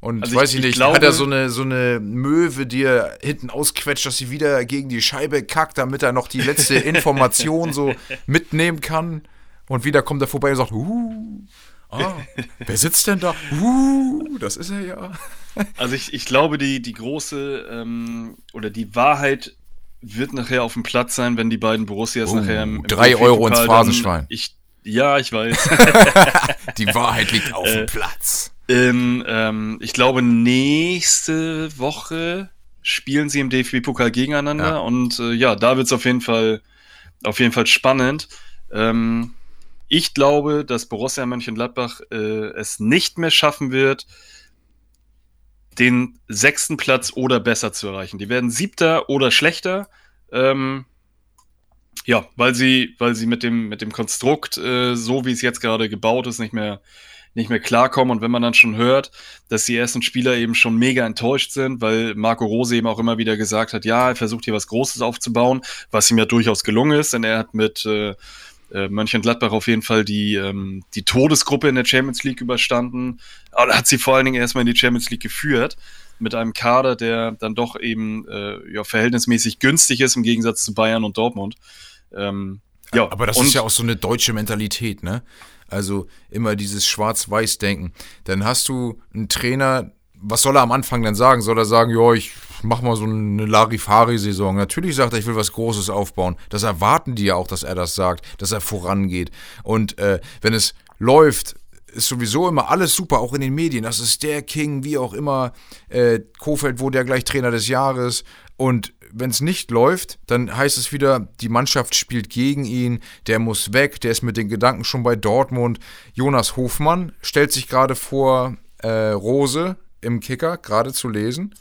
B: Und also weiß ich, ich nicht, glaube, hat er so eine, so eine Möwe, die er hinten ausquetscht, dass sie wieder gegen die Scheibe kackt, damit er noch die letzte [laughs] Information so mitnehmen kann. Und wieder kommt er vorbei und sagt, uh, ah, wer sitzt denn da? Uh, das ist er ja. [laughs]
C: Also ich, ich glaube, die, die große ähm, oder die Wahrheit wird nachher auf dem Platz sein, wenn die beiden Borussias
B: uh,
C: nachher im,
B: im drei Euro ins Phasenschwein.
C: Ich, ja, ich weiß. [laughs]
B: die Wahrheit liegt auf dem äh, Platz.
C: In, ähm, ich glaube, nächste Woche spielen sie im DFB-Pokal gegeneinander ja. und äh, ja, da wird es auf jeden Fall auf jeden Fall spannend. Ähm, ich glaube, dass Borussia Mönchengladbach äh, es nicht mehr schaffen wird, den sechsten Platz oder besser zu erreichen. Die werden siebter oder schlechter. Ähm, ja, weil sie, weil sie mit dem, mit dem Konstrukt, äh, so wie es jetzt gerade gebaut ist, nicht mehr, nicht mehr klarkommen. Und wenn man dann schon hört, dass die ersten Spieler eben schon mega enttäuscht sind, weil Marco Rose eben auch immer wieder gesagt hat, ja, er versucht hier was Großes aufzubauen, was ihm ja durchaus gelungen ist, denn er hat mit äh, äh, Mönchengladbach auf jeden Fall die, ähm, die Todesgruppe in der Champions League überstanden. Aber hat sie vor allen Dingen erstmal in die Champions League geführt mit einem Kader, der dann doch eben äh, ja, verhältnismäßig günstig ist im Gegensatz zu Bayern und Dortmund. Ähm,
B: ja, aber das ist ja auch so eine deutsche Mentalität, ne? Also immer dieses Schwarz-Weiß-Denken. Dann hast du einen Trainer, was soll er am Anfang denn sagen? Soll er sagen, ja, ich mach mal so eine Larifari-Saison? Natürlich sagt er, ich will was Großes aufbauen. Das erwarten die ja auch, dass er das sagt, dass er vorangeht. Und äh, wenn es läuft, ist sowieso immer alles super, auch in den Medien. Das ist der King, wie auch immer. Äh, Kofeld wurde ja gleich Trainer des Jahres. Und wenn es nicht läuft, dann heißt es wieder, die Mannschaft spielt gegen ihn, der muss weg, der ist mit den Gedanken schon bei Dortmund. Jonas Hofmann stellt sich gerade vor äh, Rose im Kicker, gerade zu lesen.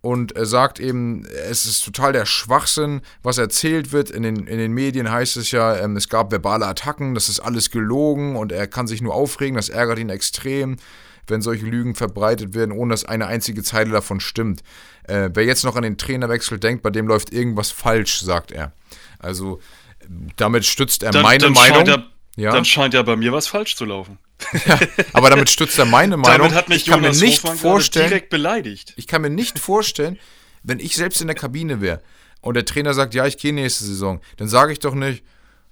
B: Und er sagt eben, es ist total der Schwachsinn, was erzählt wird. In den, in den Medien heißt es ja, ähm, es gab verbale Attacken, das ist alles gelogen und er kann sich nur aufregen, das ärgert ihn extrem wenn solche Lügen verbreitet werden, ohne dass eine einzige Zeile davon stimmt. Äh, wer jetzt noch an den Trainerwechsel denkt, bei dem läuft irgendwas falsch, sagt er. Also damit stützt er
C: Dann,
B: meine
C: dann,
B: Meinung.
C: scheint ja,
B: Ja.
C: dann scheint ja bei mir was falsch zu laufen.
B: aber damit stützt er meine [laughs] Meinung.
C: Damit hat mich
B: ich kann
C: Jonas
B: mir nicht
C: Hofmann
B: vorstellen,
C: direkt beleidigt.
B: ich kann mir nicht vorstellen, wenn ich selbst in der Kabine wäre und der Trainer sagt, ja, ich gehe nächste Saison, dann sage ich doch nicht,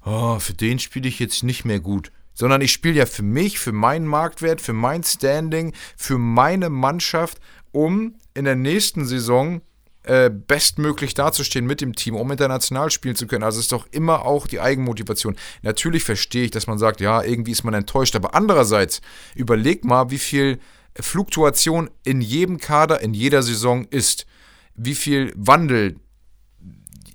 B: oh, für den spiele ich jetzt nicht mehr gut. Sondern ich spiele ja für mich, für meinen Marktwert, für mein Standing, für meine Mannschaft, um in der nächsten Saison äh, bestmöglich dazustehen mit dem Team, um international spielen zu können. Also ist doch immer auch die Eigenmotivation. Natürlich verstehe ich, dass man sagt, ja, irgendwie ist man enttäuscht, aber andererseits überleg mal, wie viel Fluktuation in jedem Kader, in jeder Saison ist. Wie viel Wandel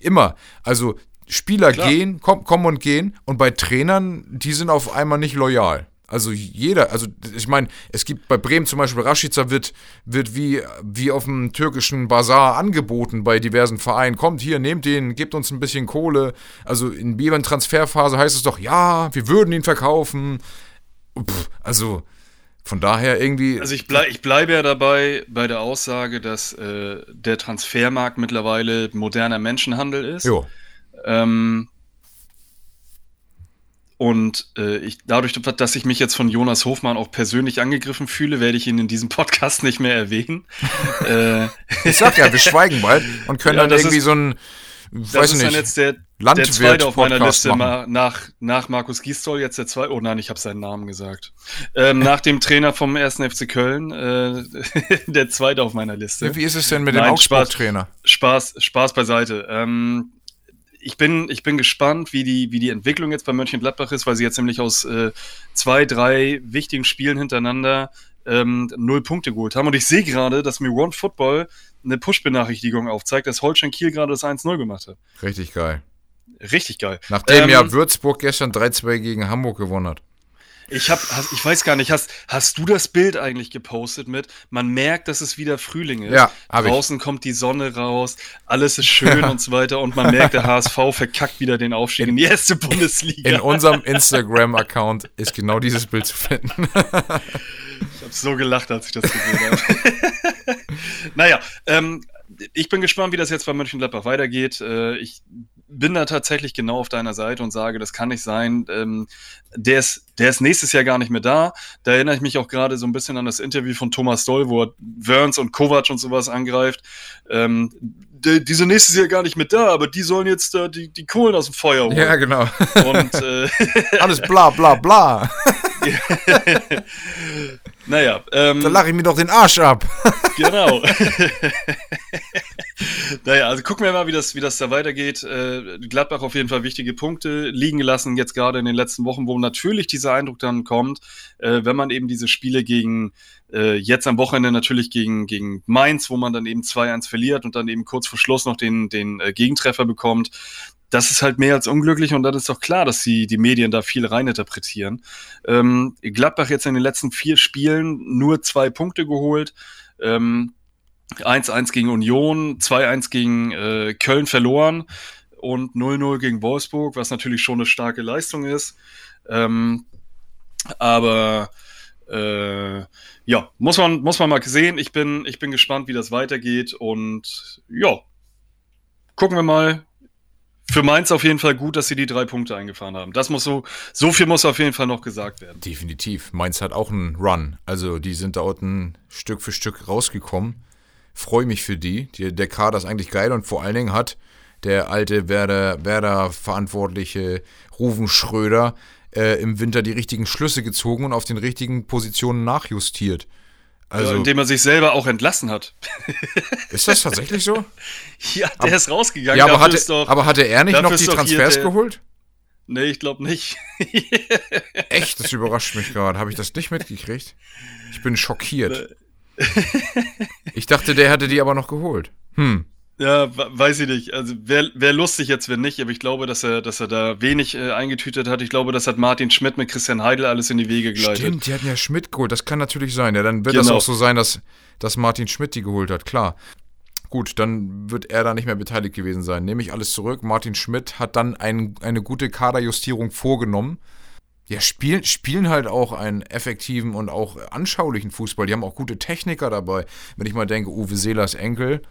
B: immer. Also Spieler
C: Klar.
B: gehen, komm, kommen und gehen und bei Trainern, die sind auf einmal nicht loyal. Also jeder, also ich meine, es gibt bei Bremen zum Beispiel, Rashica wird, wird wie, wie auf dem türkischen Bazar angeboten bei diversen Vereinen. Kommt hier, nehmt den, gebt uns ein bisschen Kohle. Also in jedem Transferphase heißt es doch, ja, wir würden ihn verkaufen. Pff, also von daher irgendwie.
C: Also ich, blei ich bleibe ja dabei bei der Aussage, dass äh, der Transfermarkt mittlerweile moderner Menschenhandel ist.
B: jo.
C: Ähm, und äh, ich, dadurch, dass ich mich jetzt von Jonas Hofmann auch persönlich angegriffen fühle, werde ich ihn in diesem [laughs] Podcast nicht mehr erwähnen. [laughs] äh,
B: Ich sag ja, wir [laughs] schweigen bald und können
C: Ja,
B: dann irgendwie
C: ist-
B: so ein, weiß nicht,
C: jetzt der, der
B: Landwirt
C: zweite auf meiner
B: Podcast
C: Liste
B: machen.
C: ma nach, nach Markus Gisdol, jetzt der zweite. Oh nein, ich habe seinen Namen gesagt. Ähm, nach dem Trainer vom 1. FC Köln, äh, der zweite auf meiner Liste.
B: Wie ist es denn mit dem
C: Nein, Spaß.
B: Augsburg-Trainer?
C: Spaß, Spaß beiseite. Ähm, ich bin, ich bin gespannt, wie die, wie die Entwicklung jetzt bei Mönchengladbach ist, weil sie jetzt nämlich aus äh, zwei, drei wichtigen Spielen hintereinander ähm, null Punkte geholt haben. Und ich sehe gerade, dass mir One Football eine Push-Benachrichtigung aufzeigt, dass Holstein Kiel gerade das 1-0 gemacht hat.
B: Richtig geil.
C: Richtig geil.
B: Nachdem
C: Ähm,
B: ja Würzburg gestern 3-2 gegen Hamburg gewonnen hat.
C: Ich hab, ich weiß gar nicht, hast, hast du das Bild eigentlich gepostet mit? Man merkt, dass es wieder Frühling ist.
B: Ja, hab ich.
C: Draußen kommt die Sonne raus, alles ist [laughs] schön und so weiter und man merkt, der HSV verkackt wieder den Aufstieg in die erste Bundesliga.
B: In unserem [laughs] Instagram-Account ist genau dieses Bild zu finden.
C: Ich habe so gelacht, als ich das gesehen habe. [laughs] naja, ähm, ich bin gespannt, wie das jetzt bei Mönchengladbach weitergeht. Äh, ich bin da tatsächlich genau auf deiner Seite und sage, das kann nicht sein. Ähm, der, ist, der ist nächstes Jahr gar nicht mehr da. Da erinnere ich mich auch gerade so ein bisschen an das Interview von Thomas Doll, wo er Wörns und Kovac und sowas angreift. Ähm, die, die sind nächstes Jahr gar nicht mehr da, aber die sollen jetzt da die, die Kohlen aus dem Feuer holen.
B: ja, genau.
C: Und äh, [laughs]
B: Alles bla bla bla. [laughs]
C: naja, ähm,
B: Da lache ich mir doch den Arsch ab.
C: Genau. [laughs] naja, also gucken wir mal, wie das, wie das da weitergeht. Äh, Gladbach auf jeden Fall wichtige Punkte liegen gelassen, jetzt gerade in den letzten Wochen, wo natürlich dieser Eindruck dann kommt, äh, wenn man eben diese Spiele gegen, äh, jetzt am Wochenende natürlich gegen, gegen Mainz, wo man dann eben 2-1 verliert und dann eben kurz vor Schluss noch den, den äh, Gegentreffer bekommt. Das ist halt mehr als unglücklich und dann ist doch klar, dass die, die Medien da viel reininterpretieren. Ähm, Gladbach jetzt in den letzten vier Spielen nur zwei Punkte geholt. Ähm, 1-1 gegen Union, 2-1 gegen äh, Köln verloren und 0-0 gegen Wolfsburg, was natürlich schon eine starke Leistung ist. Ähm, aber äh, ja, muss man, muss man mal sehen. Ich bin, ich bin gespannt, wie das weitergeht und ja, gucken wir mal. Für Mainz auf jeden Fall gut, dass sie die drei Punkte eingefahren haben. Das muss so, so viel muss auf jeden Fall noch gesagt werden.
B: Definitiv. Mainz hat auch einen Run. Also die sind da unten Stück für Stück rausgekommen. Freue mich für die. die. Der Kader ist eigentlich geil und vor allen Dingen hat der alte Werder, Werder-Verantwortliche Ruven Schröder äh, im Winter die richtigen Schlüsse gezogen und auf den richtigen Positionen nachjustiert. Also,
C: ja, indem er sich selber auch entlassen hat. [laughs]
B: ist das tatsächlich so? [laughs]
C: Ja, der ist rausgegangen.
B: Ja, aber hatte,
C: doch,
B: aber hatte er nicht noch die Transfers
C: der-
B: geholt?
C: Nee, ich glaube nicht.
B: Echt, das überrascht mich gerade. Habe ich das nicht mitgekriegt? Ich bin schockiert. [laughs] Ich dachte, der hätte die aber noch geholt. Hm.
C: ja, we- weiß ich nicht. Also wäre wär lustig jetzt, wenn nicht, aber ich glaube, dass er, dass er da wenig äh, eingetütet hat. Ich glaube, das hat Martin Schmidt mit Christian Heidel alles in die Wege geleitet.
B: Stimmt, die hatten ja Schmidt geholt. Das kann natürlich sein. Ja, dann wird das
C: Genau.
B: auch so sein, dass, dass Martin Schmidt die geholt hat. Klar. Gut, dann wird er da nicht mehr beteiligt gewesen sein. Nehme ich alles zurück. Martin Schmidt hat dann ein, eine gute Kaderjustierung vorgenommen. Ja, spielen, spielen halt auch einen effektiven und auch anschaulichen Fußball. Die haben auch gute Techniker dabei. Wenn ich mal denke, Uwe Seelers Enkel,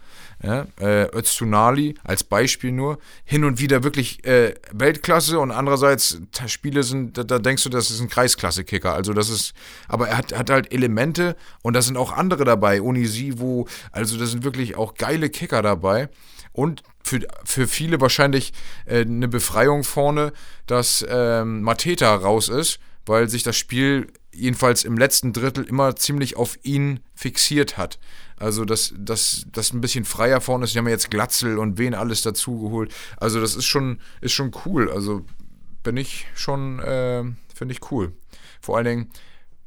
B: ja, äh, Öztunali als Beispiel nur, hin und wieder wirklich äh, Weltklasse und andererseits Spiele sind, da, da, denkst du, das ist ein Kreisklasse-Kicker. Also das ist, aber er hat, hat halt Elemente und da sind auch andere dabei, Unisivo, also da sind wirklich auch geile Kicker dabei. Und für, für viele wahrscheinlich äh, eine Befreiung vorne, dass ähm, Mateta raus ist, weil sich das Spiel jedenfalls im letzten Drittel immer ziemlich auf ihn fixiert hat. Also, dass das ein bisschen freier vorne ist. Die haben ja jetzt Glatzel und wen alles dazugeholt. Also, das ist schon, ist schon cool. Also, bin ich schon, äh, finde ich cool. Vor allen Dingen,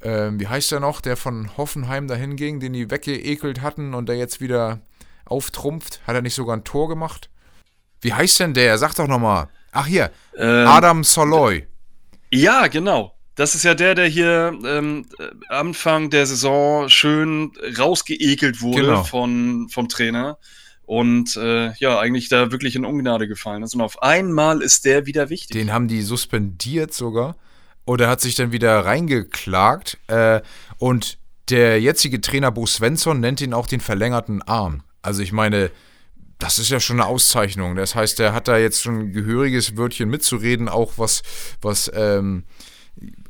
B: äh, wie heißt der noch, der von Hoffenheim dahin ging, den die weggeekelt hatten und der jetzt wieder auftrumpft? Hat er nicht sogar ein Tor gemacht? Wie heißt denn der? Sag doch nochmal. Ach hier, ähm, Adam Soloy.
C: Ja, genau. Das ist ja der, der hier ähm, Anfang der Saison schön rausgeekelt wurde genau. von, vom Trainer und äh, ja, eigentlich da wirklich in Ungnade gefallen ist. Und auf einmal ist der wieder wichtig.
B: Den haben die suspendiert sogar. Oder hat sich dann wieder reingeklagt. Äh, und der jetzige Trainer Bo Svensson nennt ihn auch den verlängerten Arm. Also ich meine, das ist ja schon eine Auszeichnung. Das heißt, er hat da jetzt schon ein gehöriges Wörtchen mitzureden, auch was, was ähm,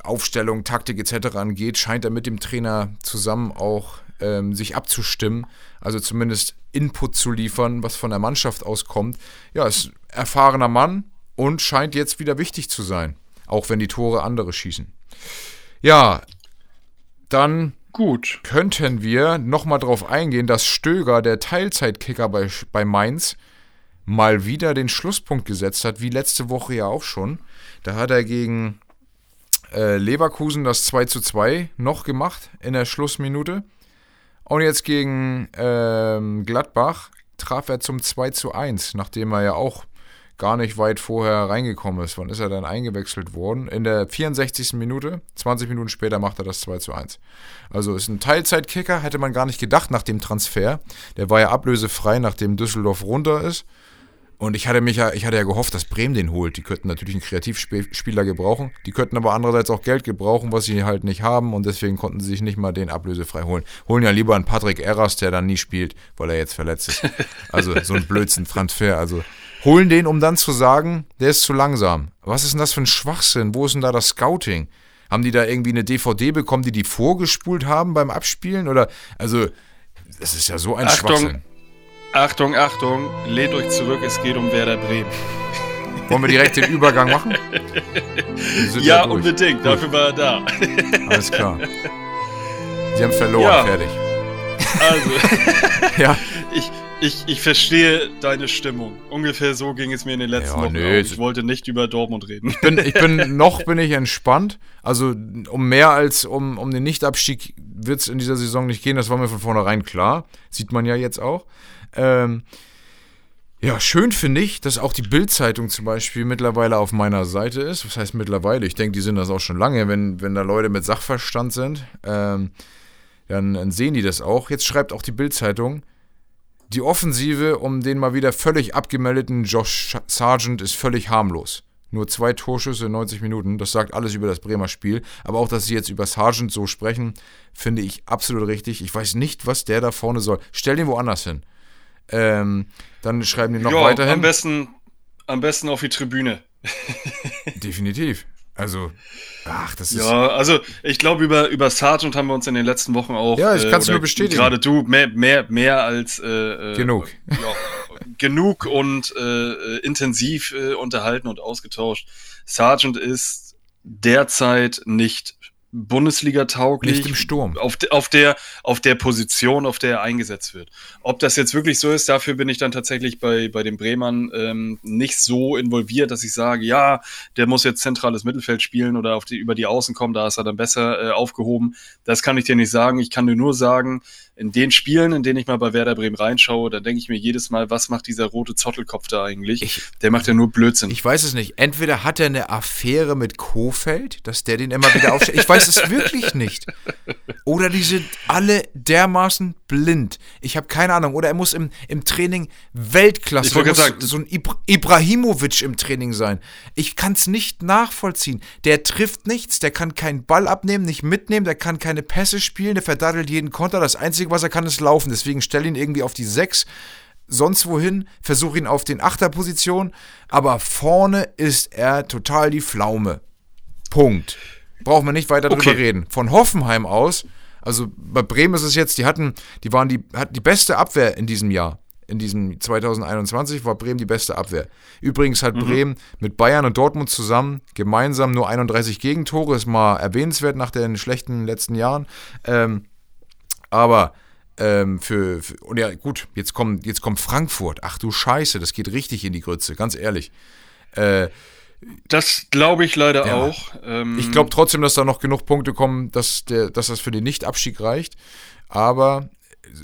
B: Aufstellung, Taktik etc. angeht, scheint er mit dem Trainer zusammen auch ähm, sich abzustimmen, also zumindest Input zu liefern, was von der Mannschaft auskommt. Ja, ist erfahrener Mann und scheint jetzt wieder wichtig zu sein, auch wenn die Tore andere schießen. Ja, dann Gut. Könnten wir nochmal drauf eingehen, dass Stöger, der Teilzeitkicker bei, bei Mainz, mal wieder den Schlusspunkt gesetzt hat, wie letzte Woche ja auch schon. Da hat er gegen äh, Leverkusen das 2 zu 2 noch gemacht in der Schlussminute. Und jetzt gegen ähm, Gladbach traf er zum 2 zu 1, nachdem er ja auch gar nicht weit vorher reingekommen ist. Wann ist er dann eingewechselt worden? In der 64. Minute, 20 Minuten später macht er das 2 zu 1. Also ist ein Teilzeitkicker, hätte man gar nicht gedacht nach dem Transfer. Der war ja ablösefrei, nachdem Düsseldorf runter ist. Und ich hatte mich ja, ich hatte ja gehofft, dass Bremen den holt. Die könnten natürlich einen Kreativspieler gebrauchen. Die könnten aber andererseits auch Geld gebrauchen, was sie halt nicht haben. Und deswegen konnten sie sich nicht mal den ablösefrei holen. Holen ja lieber einen Patrick Erras, der dann nie spielt, weil er jetzt verletzt ist. Also so ein Blödsinn-Transfer. Also holen den, um dann zu sagen, der ist zu langsam. Was ist denn das für ein Schwachsinn? Wo ist denn da das Scouting? Haben die da irgendwie eine DVD bekommen, die die vorgespult haben beim Abspielen? Oder, also, das ist ja so ein
C: Achtung,
B: Schwachsinn.
C: Achtung, Achtung, lehnt euch zurück, es geht um Werder Bremen.
B: Wollen wir direkt den Übergang machen? [laughs]
C: Ja, ja unbedingt, Gut. dafür war er da.
B: Alles klar. Sie haben verloren, ja. fertig.
C: Also, [laughs] ja. [laughs] ich, ich, ich verstehe deine Stimmung. Ungefähr so ging es mir in den letzten ja, Wochen. Nö, ich wollte nicht über Dortmund reden.
B: Ich bin, ich bin [laughs] noch bin ich entspannt. Also um mehr als um, um den Nichtabstieg wird es in dieser Saison nicht gehen. Das war mir von vornherein klar. Sieht man ja jetzt auch. Ähm, ja, schön finde ich, dass auch die Bild-Zeitung zum Beispiel mittlerweile auf meiner Seite ist. Was heißt mittlerweile? Ich denke, die sind das auch schon lange, wenn, wenn da Leute mit Sachverstand sind. Ähm, dann, dann sehen die das auch. Jetzt schreibt auch die Bild-Zeitung, die Offensive um den mal wieder völlig abgemeldeten Josh Sargent ist völlig harmlos. Nur zwei Torschüsse in 90 Minuten, das sagt alles über das Bremer Spiel. Aber auch, dass sie jetzt über Sargent so sprechen, finde ich absolut richtig. Ich weiß nicht, was der da vorne soll. Stell den woanders hin. Ähm, dann schreiben die noch jo, weiterhin.
C: Am besten, am besten auf die Tribüne. [laughs]
B: Definitiv. Also, ach, das ist.
C: Ja, also ich glaube, über, über Sargent haben wir uns in den letzten Wochen auch.
B: Ja, ich kann es äh, nur bestätigen.
C: Gerade du, mehr, mehr, mehr als. Äh,
B: äh genug.
C: Ja, genug und äh, intensiv äh, unterhalten und ausgetauscht. Sargent ist derzeit nicht Bundesliga tauglich.
B: Nicht im Sturm.
C: Auf, auf, der, auf der Position, auf der er eingesetzt wird. Ob das jetzt wirklich so ist, dafür bin ich dann tatsächlich bei, bei den Bremern ähm, nicht so involviert, dass ich sage, ja, der muss jetzt zentrales Mittelfeld spielen oder auf die, über die Außen kommen, da ist er dann besser äh, aufgehoben. Das kann ich dir nicht sagen. Ich kann dir nur sagen, in den Spielen, in denen ich mal bei Werder Bremen reinschaue, da denke ich mir jedes Mal, was macht dieser rote Zottelkopf da eigentlich? Ich, der macht ja nur Blödsinn.
B: Ich weiß es nicht. Entweder hat er eine Affäre mit Kofeld, dass der den immer wieder aufstellt. Ich weiß es wirklich nicht. Oder die sind alle dermaßen blind. Ich habe keine Ahnung. Oder er muss im, im Training Weltklasse,
C: Ich
B: muss
C: sagen-
B: so ein Ibra Ibrahimovic im Training sein. Ich kann es nicht nachvollziehen. Der trifft nichts, der kann keinen Ball abnehmen, nicht mitnehmen, der kann keine Pässe spielen, der verdattelt jeden Konter. Das Einzige, was er kann, ist laufen. Deswegen stell ihn irgendwie auf die 6 sonst wohin, versuche ihn auf den Achterposition, aber vorne ist er total die Pflaume. Punkt. Brauchen wir nicht weiter
C: Okay.
B: drüber reden. Von Hoffenheim aus, also bei Bremen ist es jetzt, die hatten, die waren die, hatten die beste Abwehr in diesem Jahr. In diesem 2021 war Bremen die beste Abwehr. Übrigens hat Bremen mit Bayern und Dortmund zusammen gemeinsam nur 31 Gegentore, ist mal erwähnenswert nach den schlechten letzten Jahren. Ähm, aber ähm, für, für und ja gut, jetzt kommt jetzt kommt Frankfurt. Ach du Scheiße, das geht richtig in die Grütze, ganz ehrlich. Äh,
C: Das glaube ich leider
B: Ja.
C: auch. Ähm,
B: ich glaube trotzdem, dass da noch genug Punkte kommen, dass der, dass das für den Nicht-Abstieg reicht. Aber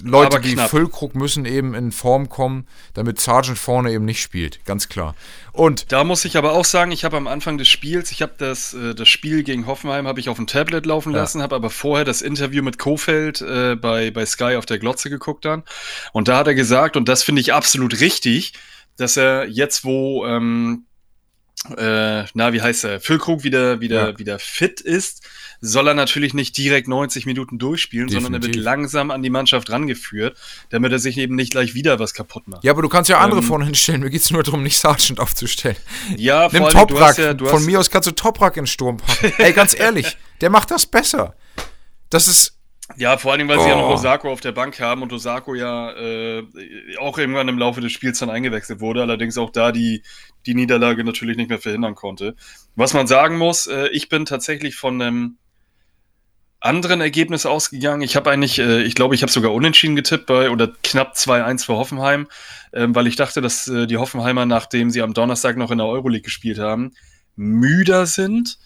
B: Leute
C: Aber
B: wie
C: knapp.
B: Füllkrug müssen eben in Form kommen, damit Sargent vorne eben nicht spielt, ganz klar. Und
C: Da muss ich aber auch sagen, ich habe am Anfang des Spiels, ich habe das, äh, das Spiel gegen Hoffenheim habe ich auf dem Tablet laufen
B: Ja.
C: lassen, habe aber vorher das Interview mit Kofeld äh, bei, bei Sky auf der Glotze geguckt dann. Und da hat er gesagt, und das finde ich absolut richtig, dass er jetzt, wo, ähm, äh, na, wie heißt er, Füllkrug wieder, wieder,
B: Ja.
C: wieder fit ist, soll er natürlich nicht direkt 90 Minuten durchspielen, sondern er wird
B: Definitiv.
C: langsam an die Mannschaft rangeführt, damit er sich eben nicht gleich wieder was kaputt macht.
B: ja, aber du kannst ja andere
C: Ähm,
B: vorne hinstellen. Mir geht es nur darum, nicht Sargent aufzustellen.
C: Ja,
B: Nimm
C: allem, du
B: Toprak.
C: ja,
B: Von mir aus kannst du Toprak in den Sturm packen. Ey, ganz ehrlich, [laughs] der macht das besser. Das ist.
C: Ja, vor allen Dingen, weil sie ja noch
B: Oh.
C: Osako auf der Bank haben und Osako ja äh, auch irgendwann im Laufe des Spiels dann eingewechselt wurde, allerdings auch da die, die Niederlage natürlich nicht mehr verhindern konnte. Was man sagen muss, äh, ich bin tatsächlich von einem anderen Ergebnis ausgegangen. Ich habe eigentlich, äh, ich glaube, ich habe sogar unentschieden getippt bei oder knapp 2-1 für Hoffenheim, ähm, weil ich dachte, dass äh, die Hoffenheimer, nachdem sie am Donnerstag noch in der Euroleague gespielt haben, müder sind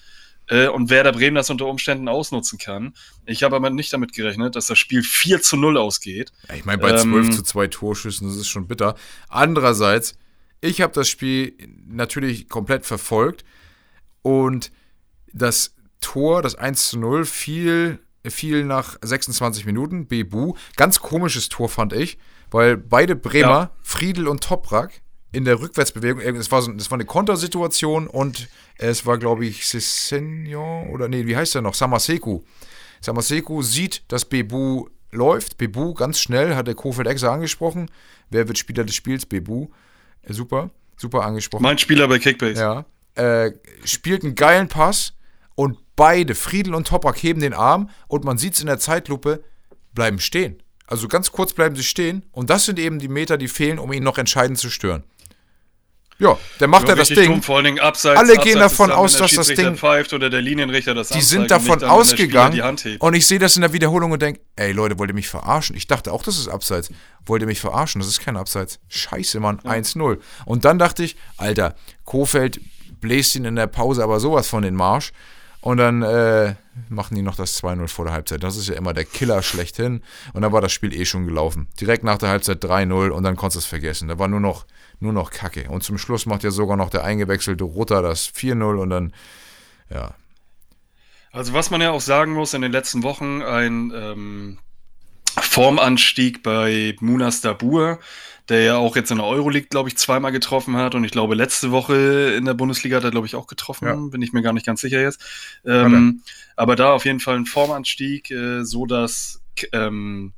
C: äh, und Werder Bremen das unter Umständen ausnutzen kann. Ich habe aber nicht damit gerechnet, dass das Spiel 4 zu 0 ausgeht.
B: Ich meine, bei
C: Ähm,
B: 12 zu 2 Torschüssen, das ist schon bitter. Andererseits, ich habe das Spiel natürlich komplett verfolgt und das Tor, das 1 zu 0, fiel, fiel nach 26 Minuten. Bebu. Ganz komisches Tor fand ich, weil beide Bremer,
C: Ja.
B: Friedel und Toprak, in der Rückwärtsbewegung, es war, so, das war eine Kontersituation und es war, glaube ich, Sessenio oder nee, wie heißt der noch? Samaseku. Samaseku sieht, dass Bebu läuft. Bebu ganz schnell, hat der Kofeld extra angesprochen. Wer wird Spieler des Spiels? Bebu. Äh, super, super angesprochen.
C: Mein Spieler bei Kickbase.
B: Ja. Äh, spielt einen geilen Pass und beide, Friedel und Toprak, heben den Arm und man sieht es in der Zeitlupe, bleiben stehen. Also ganz kurz bleiben sie stehen und das sind eben die Meter, die fehlen, um ihn noch entscheidend zu stören. Ja, der macht ja das Ding.
C: Dumm, vor allen Dingen abseits.
B: Alle gehen
C: abseits ist
B: davon
C: dann,
B: aus, dass das Ding-
C: pfeift oder der Linienrichter das
B: Die sind davon
C: dann,
B: ausgegangen und ich sehe das in der Wiederholung und denke, ey Leute, wollt ihr mich verarschen? Ich dachte auch, das ist Abseits. Wollt ihr mich verarschen? Das ist kein Abseits. Scheiße, Mann, 1-0. Und dann dachte ich, Alter, Kofeld bläst ihn in der Pause aber sowas von den Marsch. Und dann äh, machen die noch das 2-0 vor der Halbzeit. Das ist ja immer der Killer schlechthin. Und dann war das Spiel eh schon gelaufen. Direkt nach der Halbzeit 3-0 und dann konntest du es vergessen. Da war nur noch, nur noch Kacke. Und zum Schluss macht ja sogar noch der eingewechselte Rutter das 4-0 und dann, ja,
C: Also was man ja auch sagen muss, in den letzten Wochen ein ähm, Formanstieg bei Munas Dabur, der ja auch jetzt in der Euroleague, glaube ich, zweimal getroffen hat. Und ich glaube, letzte Woche in der Bundesliga hat er, glaube ich, auch getroffen.
B: Ja.
C: Bin ich mir gar nicht ganz sicher jetzt. Ähm, aber da auf jeden Fall ein Formanstieg, äh, so dass ähm,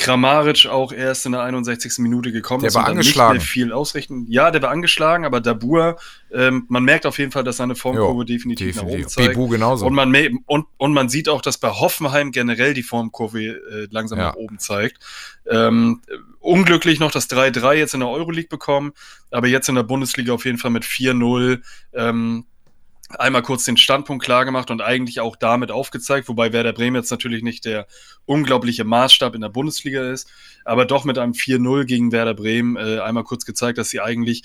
C: Kramaric auch erst in der 61. Minute gekommen
B: Der
C: ist
B: war angeschlagen.
C: nicht mehr viel ausrichten. Ja, der war angeschlagen, aber Dabur, ähm, man merkt auf jeden Fall, dass seine Formkurve
B: Jo,
C: definitiv, nach oben
B: definitiv.
C: zeigt.
B: Bebu genauso.
C: Und man, und, und man sieht auch, dass bei Hoffenheim generell die Formkurve äh, langsam
B: Ja.
C: nach oben zeigt. Ähm, äh, unglücklich noch das 3-3 jetzt in der Euroleague bekommen, aber jetzt in der Bundesliga auf jeden Fall mit 4-0 ähm, einmal kurz den Standpunkt klar gemacht und eigentlich auch damit aufgezeigt, wobei Werder Bremen jetzt natürlich nicht der unglaubliche Maßstab in der Bundesliga ist, aber doch mit einem 4-0 gegen Werder Bremen äh, einmal kurz gezeigt, dass sie eigentlich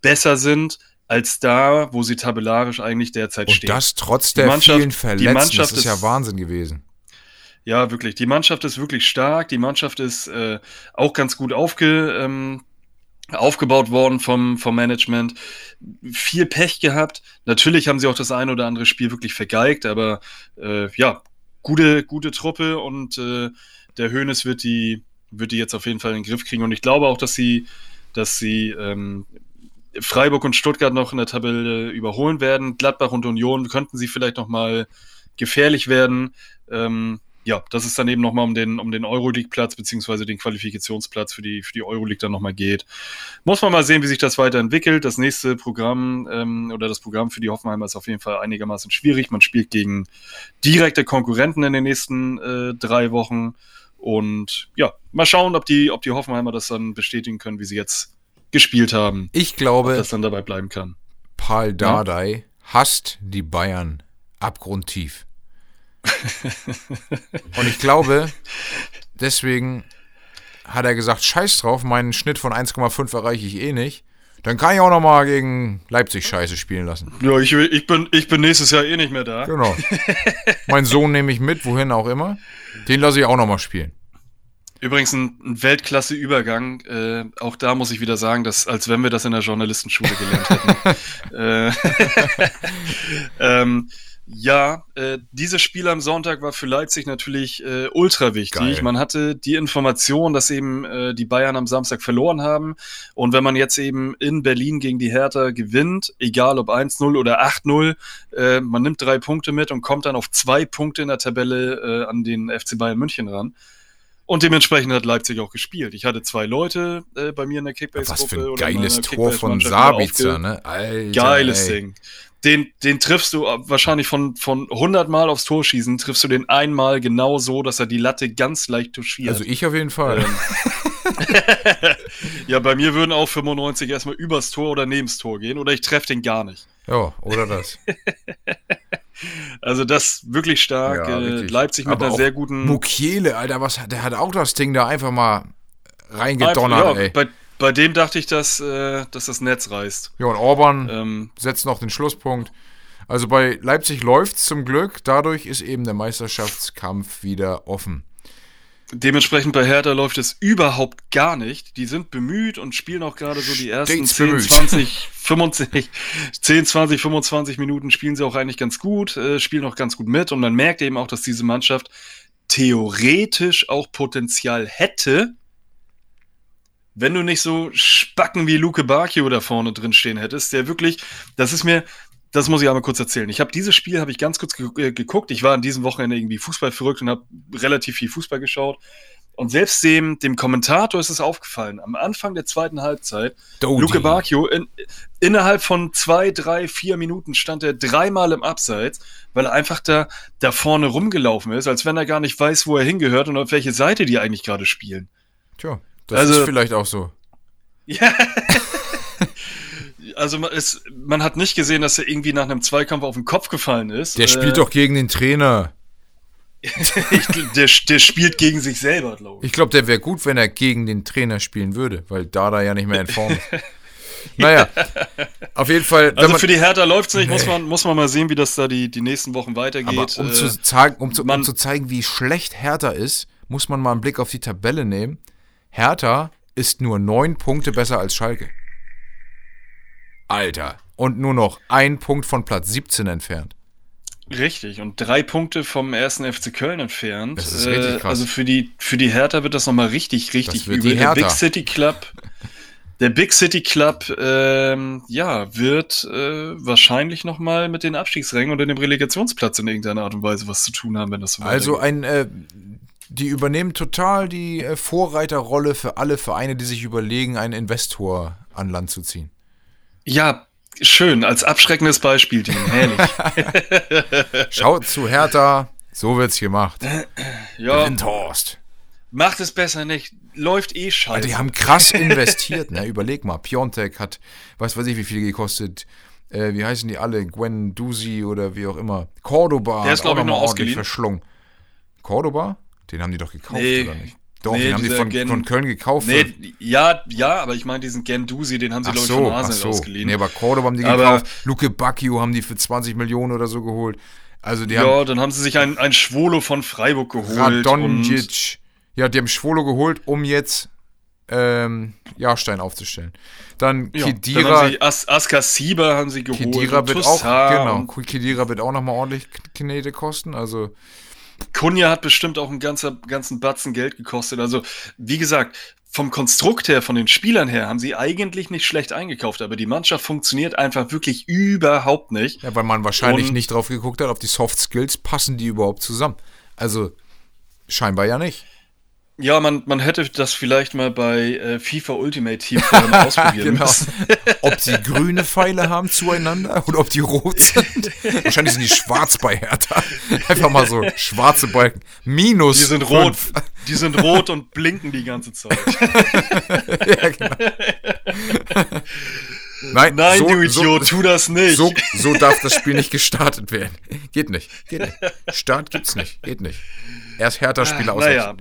C: besser sind als da, wo sie tabellarisch eigentlich derzeit
B: Und
C: stehen.
B: das trotz
C: Die
B: der vielen
C: die
B: Verletzten.
C: Mannschaft
B: das ist ja
C: ist-
B: Wahnsinn gewesen.
C: Ja, wirklich. Die Mannschaft ist wirklich stark. Die Mannschaft ist äh, auch ganz gut aufge, ähm, aufgebaut worden vom, vom Management. Viel Pech gehabt. Natürlich haben sie auch das eine oder andere Spiel wirklich vergeigt, aber äh, ja, gute, gute Truppe und äh, der Hönes wird die, wird die jetzt auf jeden Fall in den Griff kriegen. Und ich glaube auch, dass sie, dass sie ähm, Freiburg und Stuttgart noch in der Tabelle überholen werden. Gladbach und Union könnten sie vielleicht noch mal gefährlich werden. Ähm, ja, dass es dann eben nochmal um den, um den Euroleague-Platz beziehungsweise den Qualifikationsplatz für die, für die Euroleague dann nochmal geht. Muss man mal sehen, wie sich das weiterentwickelt. Das nächste Programm ähm, oder das Programm für die Hoffenheimer ist auf jeden Fall einigermaßen schwierig. Man spielt gegen direkte Konkurrenten in den nächsten äh, drei Wochen. Und ja, mal schauen, ob die, ob die Hoffenheimer das dann bestätigen können, wie sie jetzt gespielt haben.
B: Ich glaube,
C: ob das dann dabei bleiben kann.
B: Paul Dardai ja? hasst die Bayern abgrundtief. [laughs] Und ich glaube, deswegen hat er gesagt, scheiß drauf, meinen Schnitt von 1,5 erreiche ich eh nicht. Dann kann ich auch noch mal gegen Leipzig Scheiße spielen lassen.
C: Ja, ich, ich, bin, ich bin nächstes Jahr eh nicht mehr da.
B: Genau. [laughs] mein Sohn nehme ich mit, wohin auch immer. Den lasse ich auch noch mal spielen.
C: Übrigens ein, ein Weltklasse-Übergang. Äh, auch da muss ich wieder sagen, dass, als wenn wir das in der Journalistenschule gelernt hätten. [laughs] äh, ähm, ja, äh, dieses Spiel am Sonntag war für Leipzig natürlich äh, ultra wichtig. Geil. Man hatte die Information, dass eben äh, die Bayern am Samstag verloren haben. Und wenn man jetzt eben in Berlin gegen die Hertha gewinnt, egal ob 1-0 oder 8-0, äh, man nimmt drei Punkte mit und kommt dann auf zwei Punkte in der Tabelle äh, an den FC Bayern München ran. Und dementsprechend hat Leipzig auch gespielt. Ich hatte zwei Leute äh, bei mir in der Kickbase-Gruppe.
B: Was für ein geiles Tor von Sabitzer, ne?
C: Alter, Geiles ey. Ding den, den triffst du wahrscheinlich von, von 100 Mal aufs Tor schießen, triffst du den einmal genau so, dass er die Latte ganz leicht touchiert.
B: Also ich auf jeden Fall.
C: Ähm. [laughs] ja, bei mir würden auch 95 erstmal übers Tor oder neben's Tor gehen oder ich treffe den gar nicht.
B: Ja, oder das. [laughs]
C: also das wirklich stark. Ja, äh, Leipzig mit Aber einer sehr guten.
B: Mukiele, Alter, was der hat auch das Ding da einfach mal reingedonnert,
C: einfach, ja, ey. Bei, bei dem dachte ich, dass, äh, dass das Netz reißt.
B: Ja, und Orban ähm, setzt noch den Schlusspunkt. Also bei Leipzig läuft es zum Glück. Dadurch ist eben der Meisterschaftskampf wieder offen.
C: Dementsprechend bei Hertha läuft es überhaupt gar nicht. Die sind bemüht und spielen auch gerade so die ersten 10, 20, 25, 10, 20, 25 Minuten spielen sie auch eigentlich ganz gut, äh, spielen auch ganz gut mit und man merkt eben auch, dass diese Mannschaft theoretisch auch Potenzial hätte, wenn du nicht so Spacken wie Luke Bacchio da vorne drin stehen hättest, der wirklich, das ist mir, das muss ich einmal kurz erzählen. Ich habe dieses Spiel habe ich ganz kurz ge äh, geguckt. Ich war an diesem Wochenende irgendwie Fußball verrückt und habe relativ viel Fußball geschaut. Und selbst dem, dem Kommentator ist es aufgefallen. Am Anfang der zweiten Halbzeit, Dodi. Luke Bacchio, in, innerhalb von zwei, drei, vier Minuten stand er dreimal im Abseits, weil er einfach da, da vorne rumgelaufen ist, als wenn er gar nicht weiß, wo er hingehört und auf welche Seite die eigentlich gerade spielen.
B: Tja. Das also, ist vielleicht auch so.
C: Ja. [laughs] [laughs] also man, ist, man hat nicht gesehen, dass er irgendwie nach einem Zweikampf auf den Kopf gefallen ist.
B: Der spielt äh, doch gegen den Trainer. [laughs]
C: der, der spielt gegen sich selber, glaube
B: ich. Ich glaube, der wäre gut, wenn er gegen den Trainer spielen würde, weil Dada ja nicht mehr in Form ist. naja, [laughs] auf jeden Fall.
C: Also für die Hertha läuft es nicht, nee. muss, man, muss man mal sehen, wie das da die, die nächsten Wochen weitergeht.
B: Aber um, äh, zu zeigen, um, zu, um zu zeigen, wie schlecht Hertha ist, muss man mal einen Blick auf die Tabelle nehmen. Hertha ist nur neun Punkte besser als Schalke. Alter. Und nur noch ein Punkt von Platz 17 entfernt.
C: Richtig, und drei Punkte vom ersten FC Köln entfernt.
B: Das ist richtig äh, krass.
C: Also für die, für die Hertha wird das nochmal richtig, richtig übel. Der Big City Club, der Big City Club, ähm, ja, wird äh, wahrscheinlich nochmal mit den Abstiegsrängen oder dem Relegationsplatz in irgendeiner Art und Weise was zu tun haben, wenn das
B: so Also ein äh, die übernehmen total die äh, Vorreiterrolle für alle Vereine, die sich überlegen, einen Investor an Land zu ziehen.
C: Ja, schön, als abschreckendes Beispiel, Team. Herrlich. [laughs] [laughs]
B: Schaut zu Hertha, so wird's gemacht.
C: Ja. Windhorst. Macht es besser nicht. Läuft eh scheiße.
B: Also die haben krass investiert, ne? Überleg mal. Piontek hat, was weiß ich, wie viel gekostet. Äh, wie heißen die alle? Gwen Dusi oder wie auch immer. Cordoba.
C: Der ist, glaube ich, noch ausgeliehen.
B: verschlungen. Cordoba? Den haben die doch gekauft, nee, oder nicht? Doch, nee, den haben die von, Gen, von Köln gekauft.
C: Nee, ja, ja, aber ich meine diesen Gendusi, den haben sie, glaube ich, von Arsenal so. ausgeliehen. Nee,
B: aber Cordoba haben die aber, gekauft. Luke Bacchio haben die für 20 Millionen oder so geholt. Also die
C: ja,
B: haben,
C: dann haben sie sich ein, ein Schwolo von Freiburg geholt.
B: Radonjic. Ja, die haben Schwolo geholt, um jetzt ähm, Jahrstein aufzustellen. Dann
C: Ja,
B: Kedira,
C: dann haben sie As Aska Sieber haben sie geholt.
B: Kedira wird auch, genau, Kedira wird auch nochmal ordentlich Knete kosten. Also,
C: Kunja hat bestimmt auch einen ganzen, ganzen Batzen Geld gekostet. Also, wie gesagt, vom Konstrukt her, von den Spielern her, haben sie eigentlich nicht schlecht eingekauft, aber die Mannschaft funktioniert einfach wirklich überhaupt nicht.
B: ja, weil man wahrscheinlich
C: Und-
B: nicht drauf geguckt hat, ob die Soft Skills passen die überhaupt zusammen. Also, scheinbar ja nicht.
C: Ja, man, man hätte das vielleicht mal bei äh, FIFA Ultimate Team [laughs] vorher ausprobieren
B: Genau.
C: müssen. [laughs]
B: Ob sie grüne Pfeile haben zueinander oder ob die rot sind. Wahrscheinlich sind die schwarz bei Hertha. Einfach mal so schwarze Balken. Minus.
C: Die sind rot,
B: fünf.
C: die sind rot und blinken die ganze Zeit. [laughs]
B: ja, genau. Nein,
C: Nein,
B: so,
C: du Idiot,
B: So,
C: tu das nicht.
B: so, so darf das Spiel nicht gestartet werden. Geht nicht. Geht nicht. Start gibt's nicht. Geht nicht. Erst Hertha-Spieler aus.
C: Naja.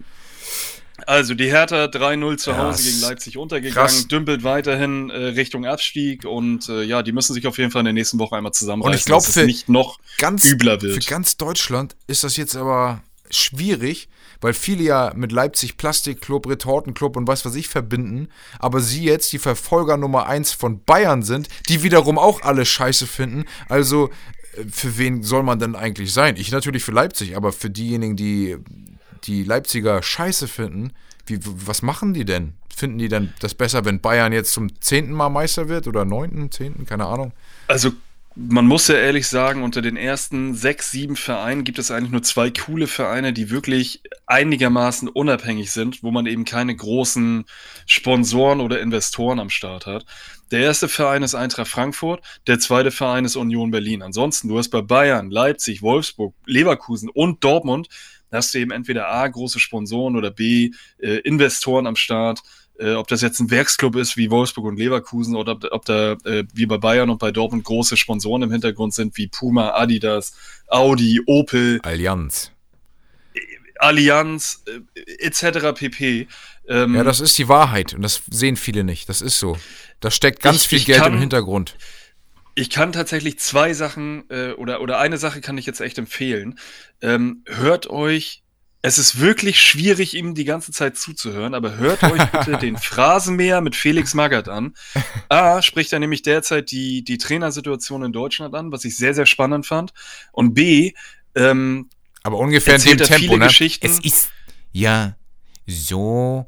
C: Also die Hertha 3-0 zu
B: Ja,
C: Hause
B: es-
C: gegen Leipzig untergegangen,
B: krass.
C: dümpelt weiterhin äh, Richtung Abstieg und äh, ja, die müssen sich auf jeden Fall in der nächsten Woche einmal zusammenreißen,
B: Und ich glaub,
C: dass es
B: für
C: nicht noch
B: ganz,
C: übler wird.
B: Für ganz Deutschland ist das jetzt aber schwierig, weil viele ja mit Leipzig Plastikclub, Retortenclub und was weiß ich verbinden, aber sie jetzt die Verfolger Nummer eins von Bayern sind, die wiederum auch alle scheiße finden. Also äh, für wen soll man denn eigentlich sein? Ich natürlich für Leipzig, aber für diejenigen, die die Leipziger scheiße finden, wie, was machen die denn? Finden die denn das besser, wenn Bayern jetzt zum zehnten Mal Meister wird oder neunten, zehnten, keine Ahnung?
C: Also man muss ja ehrlich sagen, unter den ersten sechs, sieben Vereinen gibt es eigentlich nur zwei coole Vereine, die wirklich einigermaßen unabhängig sind, wo man eben keine großen Sponsoren oder Investoren am Start hat. Der erste Verein ist Eintracht Frankfurt, der zweite Verein ist Union Berlin. Ansonsten, du hast bei Bayern, Leipzig, Wolfsburg, Leverkusen und Dortmund, da hast du eben entweder A, große Sponsoren oder B, äh, Investoren am Start. Äh, ob das jetzt ein Werksclub ist wie Wolfsburg und Leverkusen oder ob, ob da äh, wie bei Bayern und bei Dortmund große Sponsoren im Hintergrund sind wie Puma, Adidas, Audi, Opel,
B: Allianz.
C: Allianz äh, etc. pp. Ähm,
B: Ja, das ist die Wahrheit und das sehen viele nicht. Das ist so. Da steckt ganz
C: Ich-
B: viel
C: ich
B: Geld
C: kann-
B: im Hintergrund.
C: Ich kann tatsächlich zwei Sachen äh, oder, oder eine Sache kann ich jetzt echt empfehlen. Ähm, hört euch, es ist wirklich schwierig, ihm die ganze Zeit zuzuhören, aber hört [laughs] euch bitte den Phrasenmäher mit Felix Magath an. A, spricht er nämlich derzeit die, die Trainersituation in Deutschland an, was ich sehr, sehr spannend fand. Und B, ähm,
B: Aber ungefähr in dem Tempo,
C: viele
B: ne?
C: Geschichten?
B: Es ist ja so,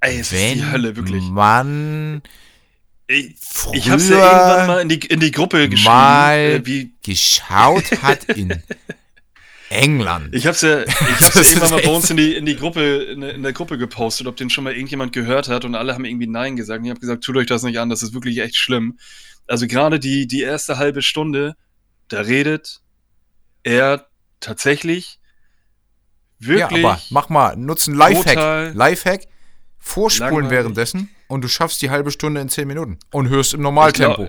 C: ey, es ist
B: wenn
C: die Hölle, wirklich.
B: man
C: Ich, ich hab's ja irgendwann mal in die, in die Gruppe geschrieben.
B: mal
C: äh, wie,
B: geschaut hat in [laughs] England.
C: Ich hab's ja, ich hab's ja irgendwann mal bei uns in die, in die Gruppe, in, der- in der Gruppe gepostet, ob den schon mal irgendjemand gehört hat und alle haben irgendwie Nein gesagt. Und ich habe gesagt, tut euch das nicht an, das ist wirklich echt schlimm. Also gerade die, die erste halbe Stunde, da redet er tatsächlich
B: ja,
C: wirklich.
B: aber mach mal, nutz einen Lifehack. Lifehack, vorspulen
C: langweilig.
B: währenddessen und du schaffst die halbe Stunde in zehn Minuten und hörst im Normaltempo.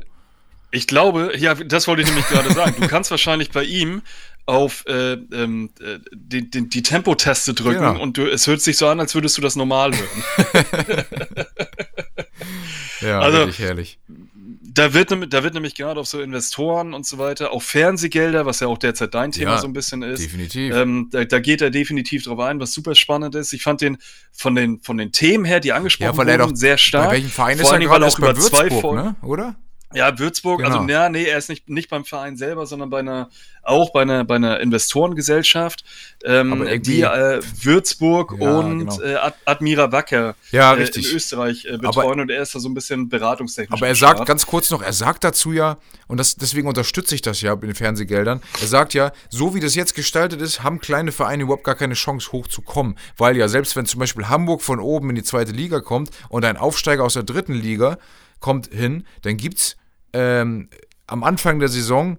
C: Ich, glaub, ich glaube, ja, das wollte ich nämlich gerade sagen. Du kannst wahrscheinlich bei ihm auf äh, ähm, äh, die, die, die Tempotaste drücken
B: Genau.
C: und du, es hört sich so an, als würdest du das normal hören. [laughs]
B: Ja,
C: Also-
B: herrlich.
C: Da wird, nämlich- da wird nämlich gerade auf so Investoren und so weiter, auch Fernsehgelder, was ja auch derzeit dein Thema
B: Ja,
C: so ein bisschen ist.
B: Definitiv.
C: Ähm, da, da geht er definitiv drauf ein, was super spannend ist. Ich fand den von den, von den Themen her, die angesprochen
B: Ja,
C: wurden, sehr stark.
B: Bei welchem Verein
C: Vor
B: ist er gerade?
C: weil auch über zwei
B: Würzburg,
C: Folgen-
B: ne? Oder?
C: Ja, Würzburg, also
B: Genau.
C: ja, nee, er ist nicht, nicht beim Verein selber, sondern bei einer, auch bei einer, bei einer Investorengesellschaft, ähm,
B: Aber
C: die äh, Würzburg
B: Ja,
C: und
B: genau.
C: äh, Ad Admira Wacker
B: Ja,
C: äh,
B: richtig.
C: in Österreich äh, betreuen und er ist da so ein bisschen beratungstechnisch.
B: Aber er sagt ganz kurz noch, er sagt dazu ja, und das, deswegen unterstütze ich das ja mit den Fernsehgeldern, er sagt ja, so wie das jetzt gestaltet ist, haben kleine Vereine überhaupt gar keine Chance hochzukommen. Weil ja, selbst wenn zum Beispiel Hamburg von oben in die zweite Liga kommt und ein Aufsteiger aus der dritten Liga kommt hin, dann gibt es ähm, am Anfang der Saison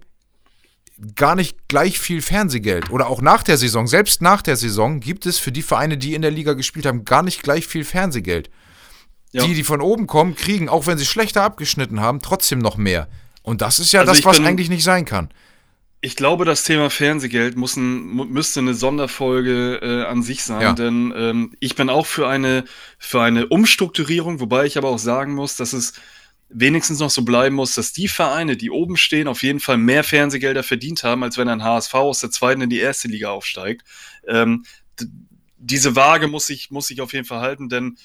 B: gar nicht gleich viel Fernsehgeld. Oder auch nach der Saison, selbst nach der Saison gibt es für die Vereine, die in der Liga gespielt haben, gar nicht gleich viel Fernsehgeld.
C: Ja.
B: Die, die von oben kommen, kriegen, auch wenn sie schlechter abgeschnitten haben, trotzdem noch mehr. Und das ist ja
C: Also
B: das, was
C: bin-
B: eigentlich nicht sein kann.
C: Ich glaube, das Thema Fernsehgeld muss ein, müsste eine Sonderfolge äh, an sich sein,
B: Ja.
C: denn ähm, ich bin auch für eine, für eine Umstrukturierung, wobei ich aber auch sagen muss, dass es wenigstens noch so bleiben muss, dass die Vereine, die oben stehen, auf jeden Fall mehr Fernsehgelder verdient haben, als wenn ein HSV aus der zweiten in die erste Liga aufsteigt. Ähm, diese Waage muss ich, muss ich auf jeden Fall halten, denn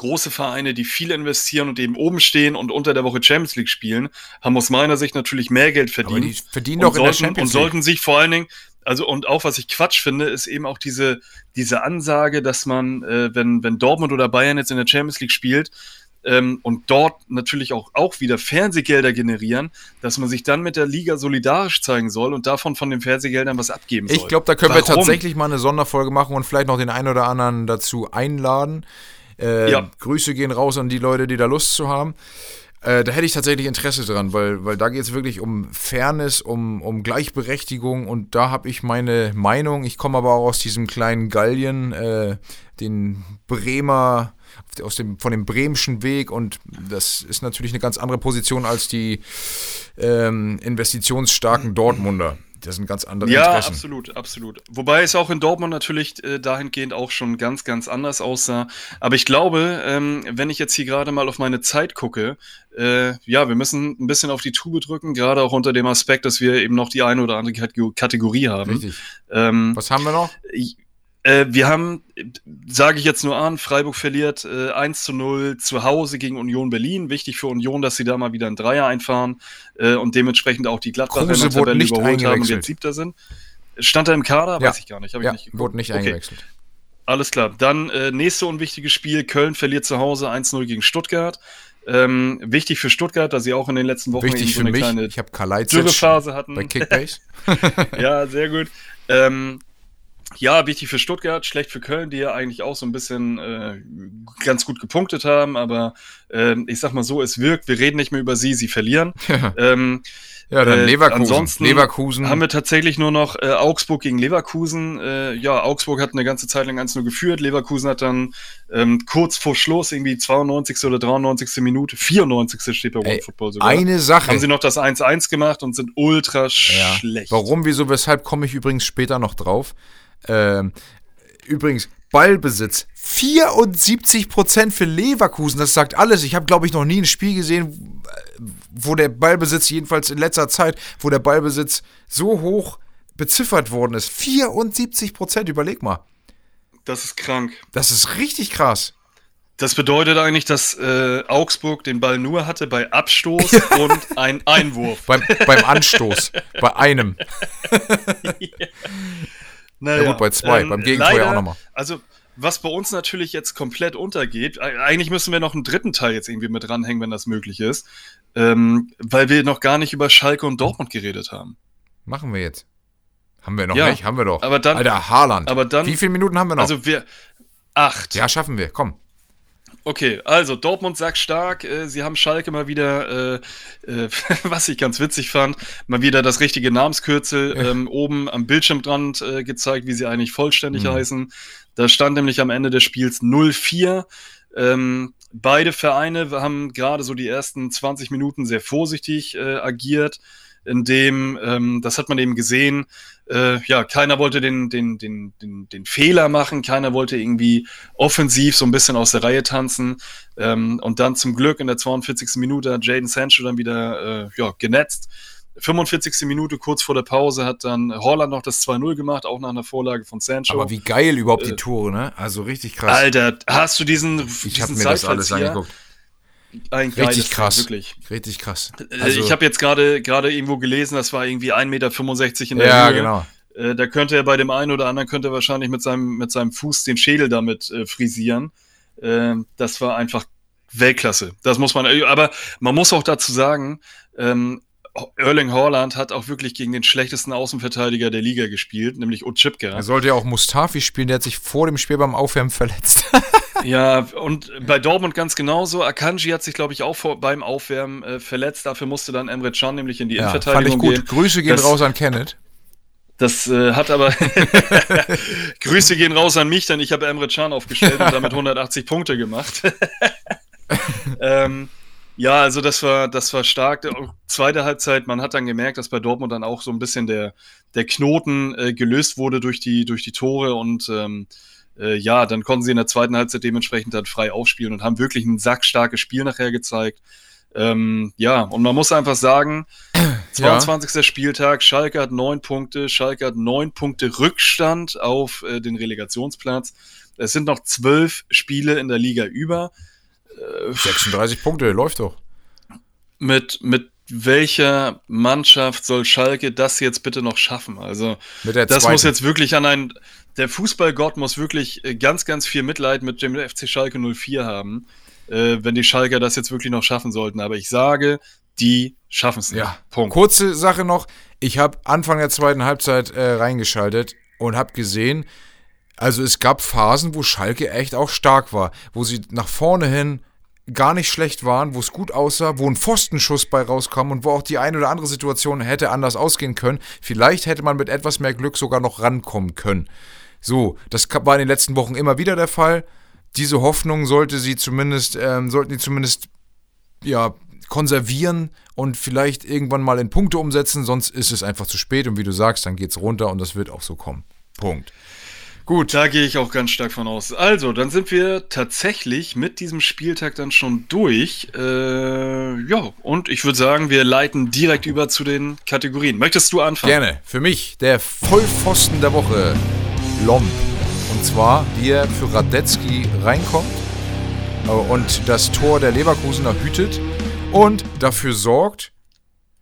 C: große Vereine, die viel investieren und eben oben stehen und unter der Woche Champions League spielen, haben aus meiner Sicht natürlich mehr Geld verdient. Aber die
B: verdienen doch in
C: der
B: Champions League.
C: Und sollten sich vor allen Dingen, also und auch was ich Quatsch finde, ist eben auch diese, diese Ansage, dass man, äh, wenn, wenn Dortmund oder Bayern jetzt in der Champions League spielt, ähm, und dort natürlich auch, auch wieder Fernsehgelder generieren, dass man sich dann mit der Liga solidarisch zeigen soll und davon von den Fernsehgeldern was abgeben soll.
B: Ich glaube, da können Warum? wir tatsächlich mal eine Sonderfolge machen und vielleicht noch den einen oder anderen dazu einladen. Äh, ja. Grüße gehen raus an die Leute, die da Lust zu haben. Äh, da hätte ich tatsächlich Interesse dran, weil, weil da geht es wirklich um Fairness, um, um Gleichberechtigung und da habe ich meine Meinung. Ich komme aber auch aus diesem kleinen Gallien, äh, den Bremer aus dem, von dem Bremschen Weg und das ist natürlich eine ganz andere Position als die ähm, investitionsstarken Dortmunder. Das sind ganz andere
C: ja,
B: Interessen.
C: Ja, absolut, absolut. Wobei es auch in Dortmund natürlich äh, dahingehend auch schon ganz, ganz anders aussah. Aber ich glaube, ähm, wenn ich jetzt hier gerade mal auf meine Zeit gucke, äh, ja, wir müssen ein bisschen auf die Tube drücken, gerade auch unter dem Aspekt, dass wir eben noch die eine oder andere Kategorie haben.
B: Richtig. Ähm, Was haben wir noch?
C: Ich, äh, wir haben, sage ich jetzt nur an, Freiburg verliert äh, 1 zu 0 zu Hause gegen Union Berlin. Wichtig für Union, dass sie da mal wieder ein Dreier einfahren äh, und dementsprechend auch die Gladbacher
B: in der Tabelle überholt haben
C: und
B: jetzt
C: Siebter sind. Stand er im Kader?
B: Ja.
C: Weiß ich gar nicht. Hab
B: ja,
C: ich nicht
B: wurde nicht okay. eingewechselt.
C: Alles klar. Dann äh, nächste unwichtige Spiel. Köln verliert zu Hause 1-0 gegen Stuttgart. Ähm, wichtig für Stuttgart, dass sie auch in den letzten Wochen
B: wichtig
C: so
B: eine
C: mich. kleine Dürrephase hatten.
B: Bei Kickbase. [laughs]
C: ja, sehr gut. Ähm, ja, wichtig für Stuttgart, schlecht für Köln, die ja eigentlich auch so ein bisschen äh, ganz gut gepunktet haben, aber äh, ich sag mal so, es wirkt, wir reden nicht mehr über sie, sie verlieren. [laughs]
B: ähm, ja, dann äh, Leverkusen.
C: ansonsten
B: Leverkusen.
C: haben wir tatsächlich nur noch äh, Augsburg gegen Leverkusen. Äh, ja, Augsburg hat eine ganze Zeit lang 1 nur geführt. Leverkusen hat dann ähm, kurz vor Schluss, irgendwie 92. oder 93. Minute, 94. steht bei World Football sogar.
B: Eine Sache.
C: Haben sie noch das 1-1 gemacht und sind ultra ja. schlecht.
B: Warum, wieso, weshalb komme ich übrigens später noch drauf. Ähm, übrigens, Ballbesitz. 74% für Leverkusen, das sagt alles. Ich habe, glaube ich, noch nie ein Spiel gesehen, wo der Ballbesitz, jedenfalls in letzter Zeit, wo der Ballbesitz so hoch beziffert worden ist. 74%, überleg mal.
C: Das ist krank.
B: Das ist richtig krass.
C: Das bedeutet eigentlich, dass äh, Augsburg den Ball nur hatte bei Abstoß [laughs] und ein Einwurf.
B: beim, beim Anstoß. [laughs] bei einem. [laughs]
C: ja.
B: Naja, ja gut, bei zwei, ähm, beim Gegentor ja auch nochmal.
C: Also, was bei uns natürlich jetzt komplett untergeht, eigentlich müssen wir noch einen dritten Teil jetzt irgendwie mit dranhängen, wenn das möglich ist, ähm, weil wir noch gar nicht über Schalke und Dortmund geredet haben.
B: Machen wir jetzt. Haben wir noch
C: ja,
B: nicht? Haben wir doch.
C: Aber dann,
B: Alter, Haaland.
C: Aber dann,
B: Wie viele Minuten haben wir noch?
C: Also wir, acht.
B: Ja, schaffen wir, komm.
C: Okay, also Dortmund sagt stark, äh, sie haben Schalke mal wieder, äh, äh, [laughs] was ich ganz witzig fand, mal wieder das richtige Namenskürzel ähm, oben am Bildschirmrand äh, gezeigt, wie sie eigentlich vollständig mhm. heißen. Da stand nämlich am Ende des Spiels 0-4. Ähm, beide Vereine haben gerade so die ersten 20 Minuten sehr vorsichtig äh, agiert in dem, ähm, das hat man eben gesehen, äh, ja, keiner wollte den, den, den, den, den Fehler machen, keiner wollte irgendwie offensiv so ein bisschen aus der Reihe tanzen. Ähm, und dann zum Glück in der 42. Minute hat Jaden Sancho dann wieder äh, ja, genetzt. 45. Minute, kurz vor der Pause, hat dann Holland noch das 2-0 gemacht, auch nach einer Vorlage von Sancho.
B: Aber wie geil überhaupt die äh, Tore, ne? Also richtig krass.
C: Alter, hast du diesen.
B: Ich habe mir das alles angeguckt.
C: Ein
B: richtig krass.
C: wirklich.
B: Richtig krass.
C: Äh, also, ich habe jetzt gerade gerade irgendwo gelesen, das war irgendwie 1,65 Meter in der
B: ja,
C: Höhe.
B: genau.
C: Äh, da könnte er bei dem einen oder anderen könnte er wahrscheinlich mit seinem, mit seinem Fuß den Schädel damit äh, frisieren. Äh, das war einfach Weltklasse. Das muss man, aber man muss auch dazu sagen, ähm, Erling Haaland hat auch wirklich gegen den schlechtesten Außenverteidiger der Liga gespielt, nämlich Utschipka.
B: Er sollte ja auch Mustafi spielen, der hat sich vor dem Spiel beim Aufwärmen verletzt. [laughs]
C: ja, und bei Dortmund ganz genauso. Akanji hat sich, glaube ich, auch vor, beim Aufwärmen äh, verletzt. Dafür musste dann Emre Can nämlich in die ja, Innenverteidigung fand ich gut.
B: Gehen. Grüße gehen das, raus an Kenneth.
C: Das äh, hat aber [laughs] Grüße gehen raus an mich, denn ich habe Emre Can aufgestellt und damit [laughs] 180 Punkte gemacht. ähm, ja, also das war, das war stark. Zweite Halbzeit, man hat dann gemerkt, dass bei Dortmund dann auch so ein bisschen der, der Knoten äh, gelöst wurde durch die, durch die Tore und ähm, äh, ja, dann konnten sie in der zweiten Halbzeit dementsprechend dann frei aufspielen und haben wirklich ein sackstarkes Spiel nachher gezeigt. Ähm, ja, und man muss einfach sagen, 22. [clears throat] Ja. Spieltag, Schalke hat neun Punkte, Schalke hat neun Punkte Rückstand auf äh, den Relegationsplatz. Es sind noch zwölf Spiele in der Liga über.
B: 36 Punkte, läuft doch.
C: Mit, mit welcher Mannschaft soll Schalke das jetzt bitte noch schaffen? Also, das muss jetzt wirklich an ein. Der Fußballgott muss wirklich äh, ganz, ganz viel Mitleid mit dem FC Schalke 04 haben, äh, wenn die Schalker das jetzt wirklich noch schaffen sollten. Aber ich sage, die schaffen es nicht.
B: Ja,
C: Punkt.
B: Kurze Sache noch. Ich habe Anfang der zweiten Halbzeit äh, reingeschaltet und habe gesehen, also es gab Phasen, wo Schalke echt auch stark war, wo sie nach vorne hin gar nicht schlecht waren, wo es gut aussah, wo ein Pfostenschuss bei rauskam und wo auch die eine oder andere Situation hätte anders ausgehen können. Vielleicht hätte man mit etwas mehr Glück sogar noch rankommen können. So, das war in den letzten Wochen immer wieder der Fall. Diese Hoffnung sollte sie zumindest, ähm, sollten die zumindest ja, konservieren und vielleicht irgendwann mal in Punkte umsetzen, sonst ist es einfach zu spät und wie du sagst, dann geht's runter und das wird auch so kommen. Punkt. Gut.
C: Da gehe ich auch ganz stark von aus. Also, dann sind wir tatsächlich mit diesem Spieltag dann schon durch. Äh, ja, und ich würde sagen, wir leiten direkt über zu den Kategorien. Möchtest du anfangen?
B: Gerne. Für mich der Vollpfosten der Woche, Lomb. Und zwar, wie er für Radetzky reinkommt äh, und das Tor der Leverkusener hütet und dafür sorgt,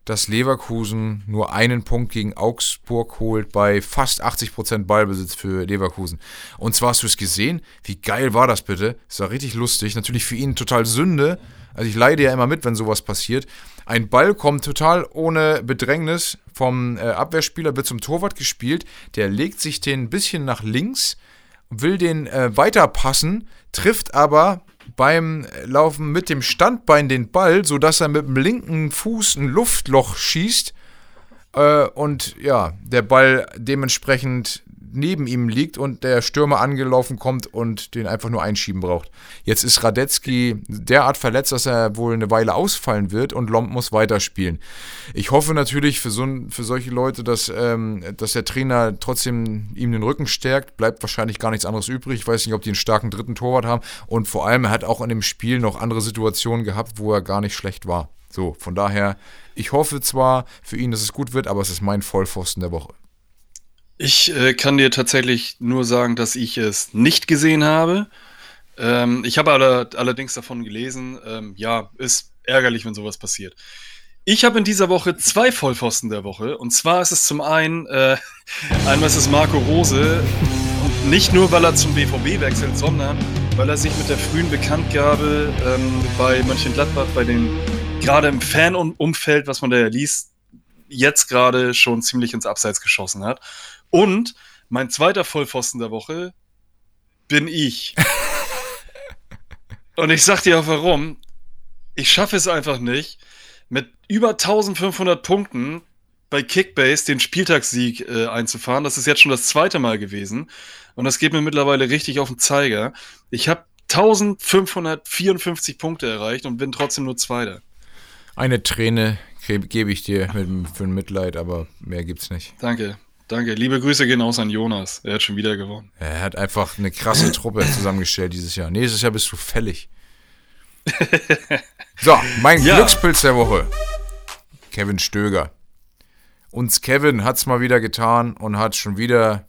B: dass Leverkusen nur einen Punkt gegen Augsburg holt bei fast 80% Ballbesitz für Leverkusen. Und zwar hast du es gesehen, wie geil war das bitte? Es war richtig lustig, natürlich für ihn total Sünde. Also ich leide ja immer mit, wenn sowas passiert. Ein Ball kommt total ohne Bedrängnis vom äh, Abwehrspieler, wird zum Torwart gespielt. Der legt sich den ein bisschen nach links, will den äh, weiterpassen, trifft aber beim Laufen mit dem Standbein den Ball, sodass er mit dem linken Fuß ein Luftloch schießt äh, und ja, der Ball dementsprechend neben ihm liegt und der Stürmer angelaufen kommt und den einfach nur einschieben braucht. Jetzt ist Radetzky derart verletzt, dass er wohl eine Weile ausfallen wird und Lomb muss weiterspielen. Ich hoffe natürlich für, so, für solche Leute, dass, ähm, dass der Trainer trotzdem ihm den Rücken stärkt. Bleibt wahrscheinlich gar nichts anderes übrig. Ich weiß nicht, ob die einen starken dritten Torwart haben. Und vor allem, er hat auch in dem Spiel noch andere Situationen gehabt, wo er gar nicht schlecht war. So, von daher, ich hoffe zwar für ihn, dass es gut wird, aber es ist mein Vollpfosten der Woche.
C: Ich äh, kann dir tatsächlich nur sagen, dass ich es nicht gesehen habe. Ähm, ich habe aller, allerdings davon gelesen. Ähm, ja, ist ärgerlich, wenn sowas passiert. Ich habe in dieser Woche zwei Vollpfosten der Woche. Und zwar ist es zum einen, äh, [laughs] einmal ist es Marco Rose. Und nicht nur, weil er zum BVB wechselt, sondern weil er sich mit der frühen Bekanntgabe ähm, bei Mönchengladbach, bei den, gerade im Fanumfeld, was man da ja liest, jetzt gerade schon ziemlich ins Abseits geschossen hat. Und mein zweiter Vollpfosten der Woche bin ich. [laughs] Und ich sag dir auch warum. Ich schaffe es einfach nicht, mit über 1500 Punkten bei Kickbase den Spieltagssieg äh, einzufahren. Das ist jetzt schon das zweite Mal gewesen. Und das geht mir mittlerweile richtig auf den Zeiger. Ich habe 1554 Punkte erreicht und bin trotzdem nur Zweiter.
B: Eine Träne ge- gebe ich dir mit, für ein Mitleid, aber mehr gibt's nicht.
C: Danke, danke. Liebe Grüße gehen aus an Jonas. Er hat schon wieder gewonnen.
B: Er hat einfach eine krasse Truppe [laughs] zusammengestellt dieses Jahr. Nächstes Jahr bist du fällig. [laughs] So, mein
C: Ja.
B: Glückspilz der Woche. Kevin Stöger. Uns Kevin hat's mal wieder getan und hat schon wieder,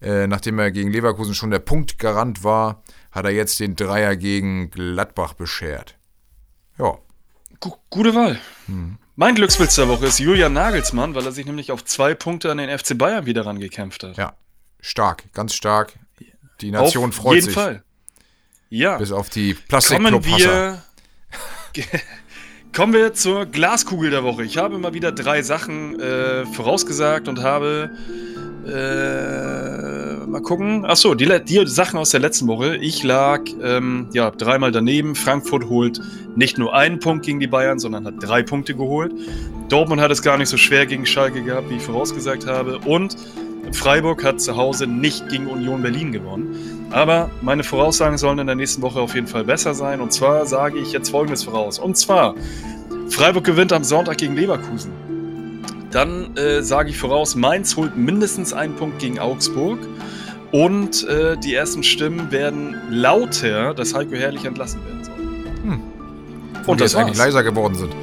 B: äh, nachdem er gegen Leverkusen schon der Punkt garant war, hat er jetzt den Dreier gegen Gladbach beschert. Ja,
C: Gu gute Wahl. Mein Glückspilz der Woche ist Julian Nagelsmann, weil er sich nämlich auf zwei Punkte an den FC Bayern wieder rangekämpft hat.
B: ja, stark, ganz stark. Die Nation
C: auf
B: freut
C: jeden
B: sich.
C: Fall. Ja,
B: Bis auf die
C: wir, [laughs] kommen wir zur Glaskugel der Woche. Ich habe mal wieder drei Sachen äh, vorausgesagt und habe äh, mal gucken. Achso, die, die Sachen aus der letzten Woche. Ich lag ähm, ja dreimal daneben. Frankfurt holt nicht nur einen Punkt gegen die Bayern, sondern hat drei Punkte geholt. Dortmund hat es gar nicht so schwer gegen Schalke gehabt, wie ich vorausgesagt habe. Und Freiburg hat zu Hause nicht gegen Union Berlin gewonnen. Aber meine Voraussagen sollen in der nächsten Woche auf jeden Fall besser sein. Und zwar sage ich jetzt Folgendes voraus. Und zwar, Freiburg gewinnt am Sonntag gegen Leverkusen. Dann äh, sage ich voraus, Mainz holt mindestens einen Punkt gegen Augsburg. Und äh, die ersten Stimmen werden lauter, dass Heiko Herrlich entlassen werden soll.
B: und
C: das
B: jetzt eigentlich leiser geworden sind.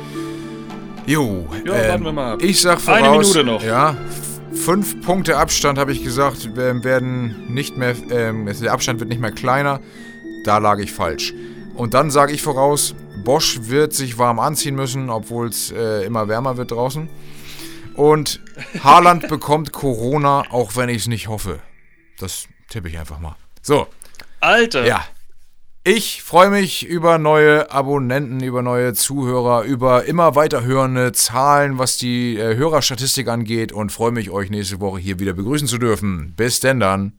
B: Jo,
C: Ja,
B: ähm,
C: warten wir mal ab.
B: Ich sag voraus,
C: Eine Minute noch.
B: Ja, Fünf Punkte Abstand, habe ich gesagt, werden nicht mehr, ähm, der Abstand wird nicht mehr kleiner. Da lag ich falsch. Und dann sage ich voraus, Bosch wird sich warm anziehen müssen, obwohl es äh, immer wärmer wird draußen. Und Haaland bekommt Corona, auch wenn ich es nicht hoffe. Das tippe ich einfach mal. So.
C: Alter.
B: Ja. Ich freue mich über neue Abonnenten, über neue Zuhörer, über immer weiterhörende Zahlen, was die äh, Hörerstatistik angeht und freue mich, euch nächste Woche hier wieder begrüßen zu dürfen. Bis denn dann.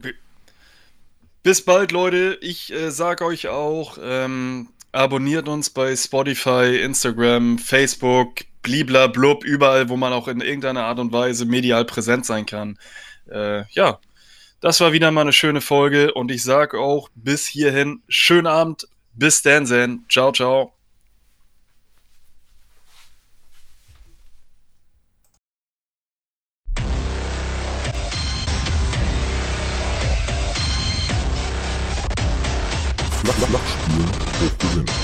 C: Bis bald, Leute. Ich äh, sag euch auch, ähm, abonniert uns bei Spotify, Instagram, Facebook, blibla blub, überall, wo man auch in irgendeiner Art und Weise medial präsent sein kann. Äh, ja, das war wieder mal eine schöne Folge und ich sage auch bis hierhin, schönen Abend, bis dann, Sen. Ciao, ciao.
A: Flach, Flachspiel hochgewinnen.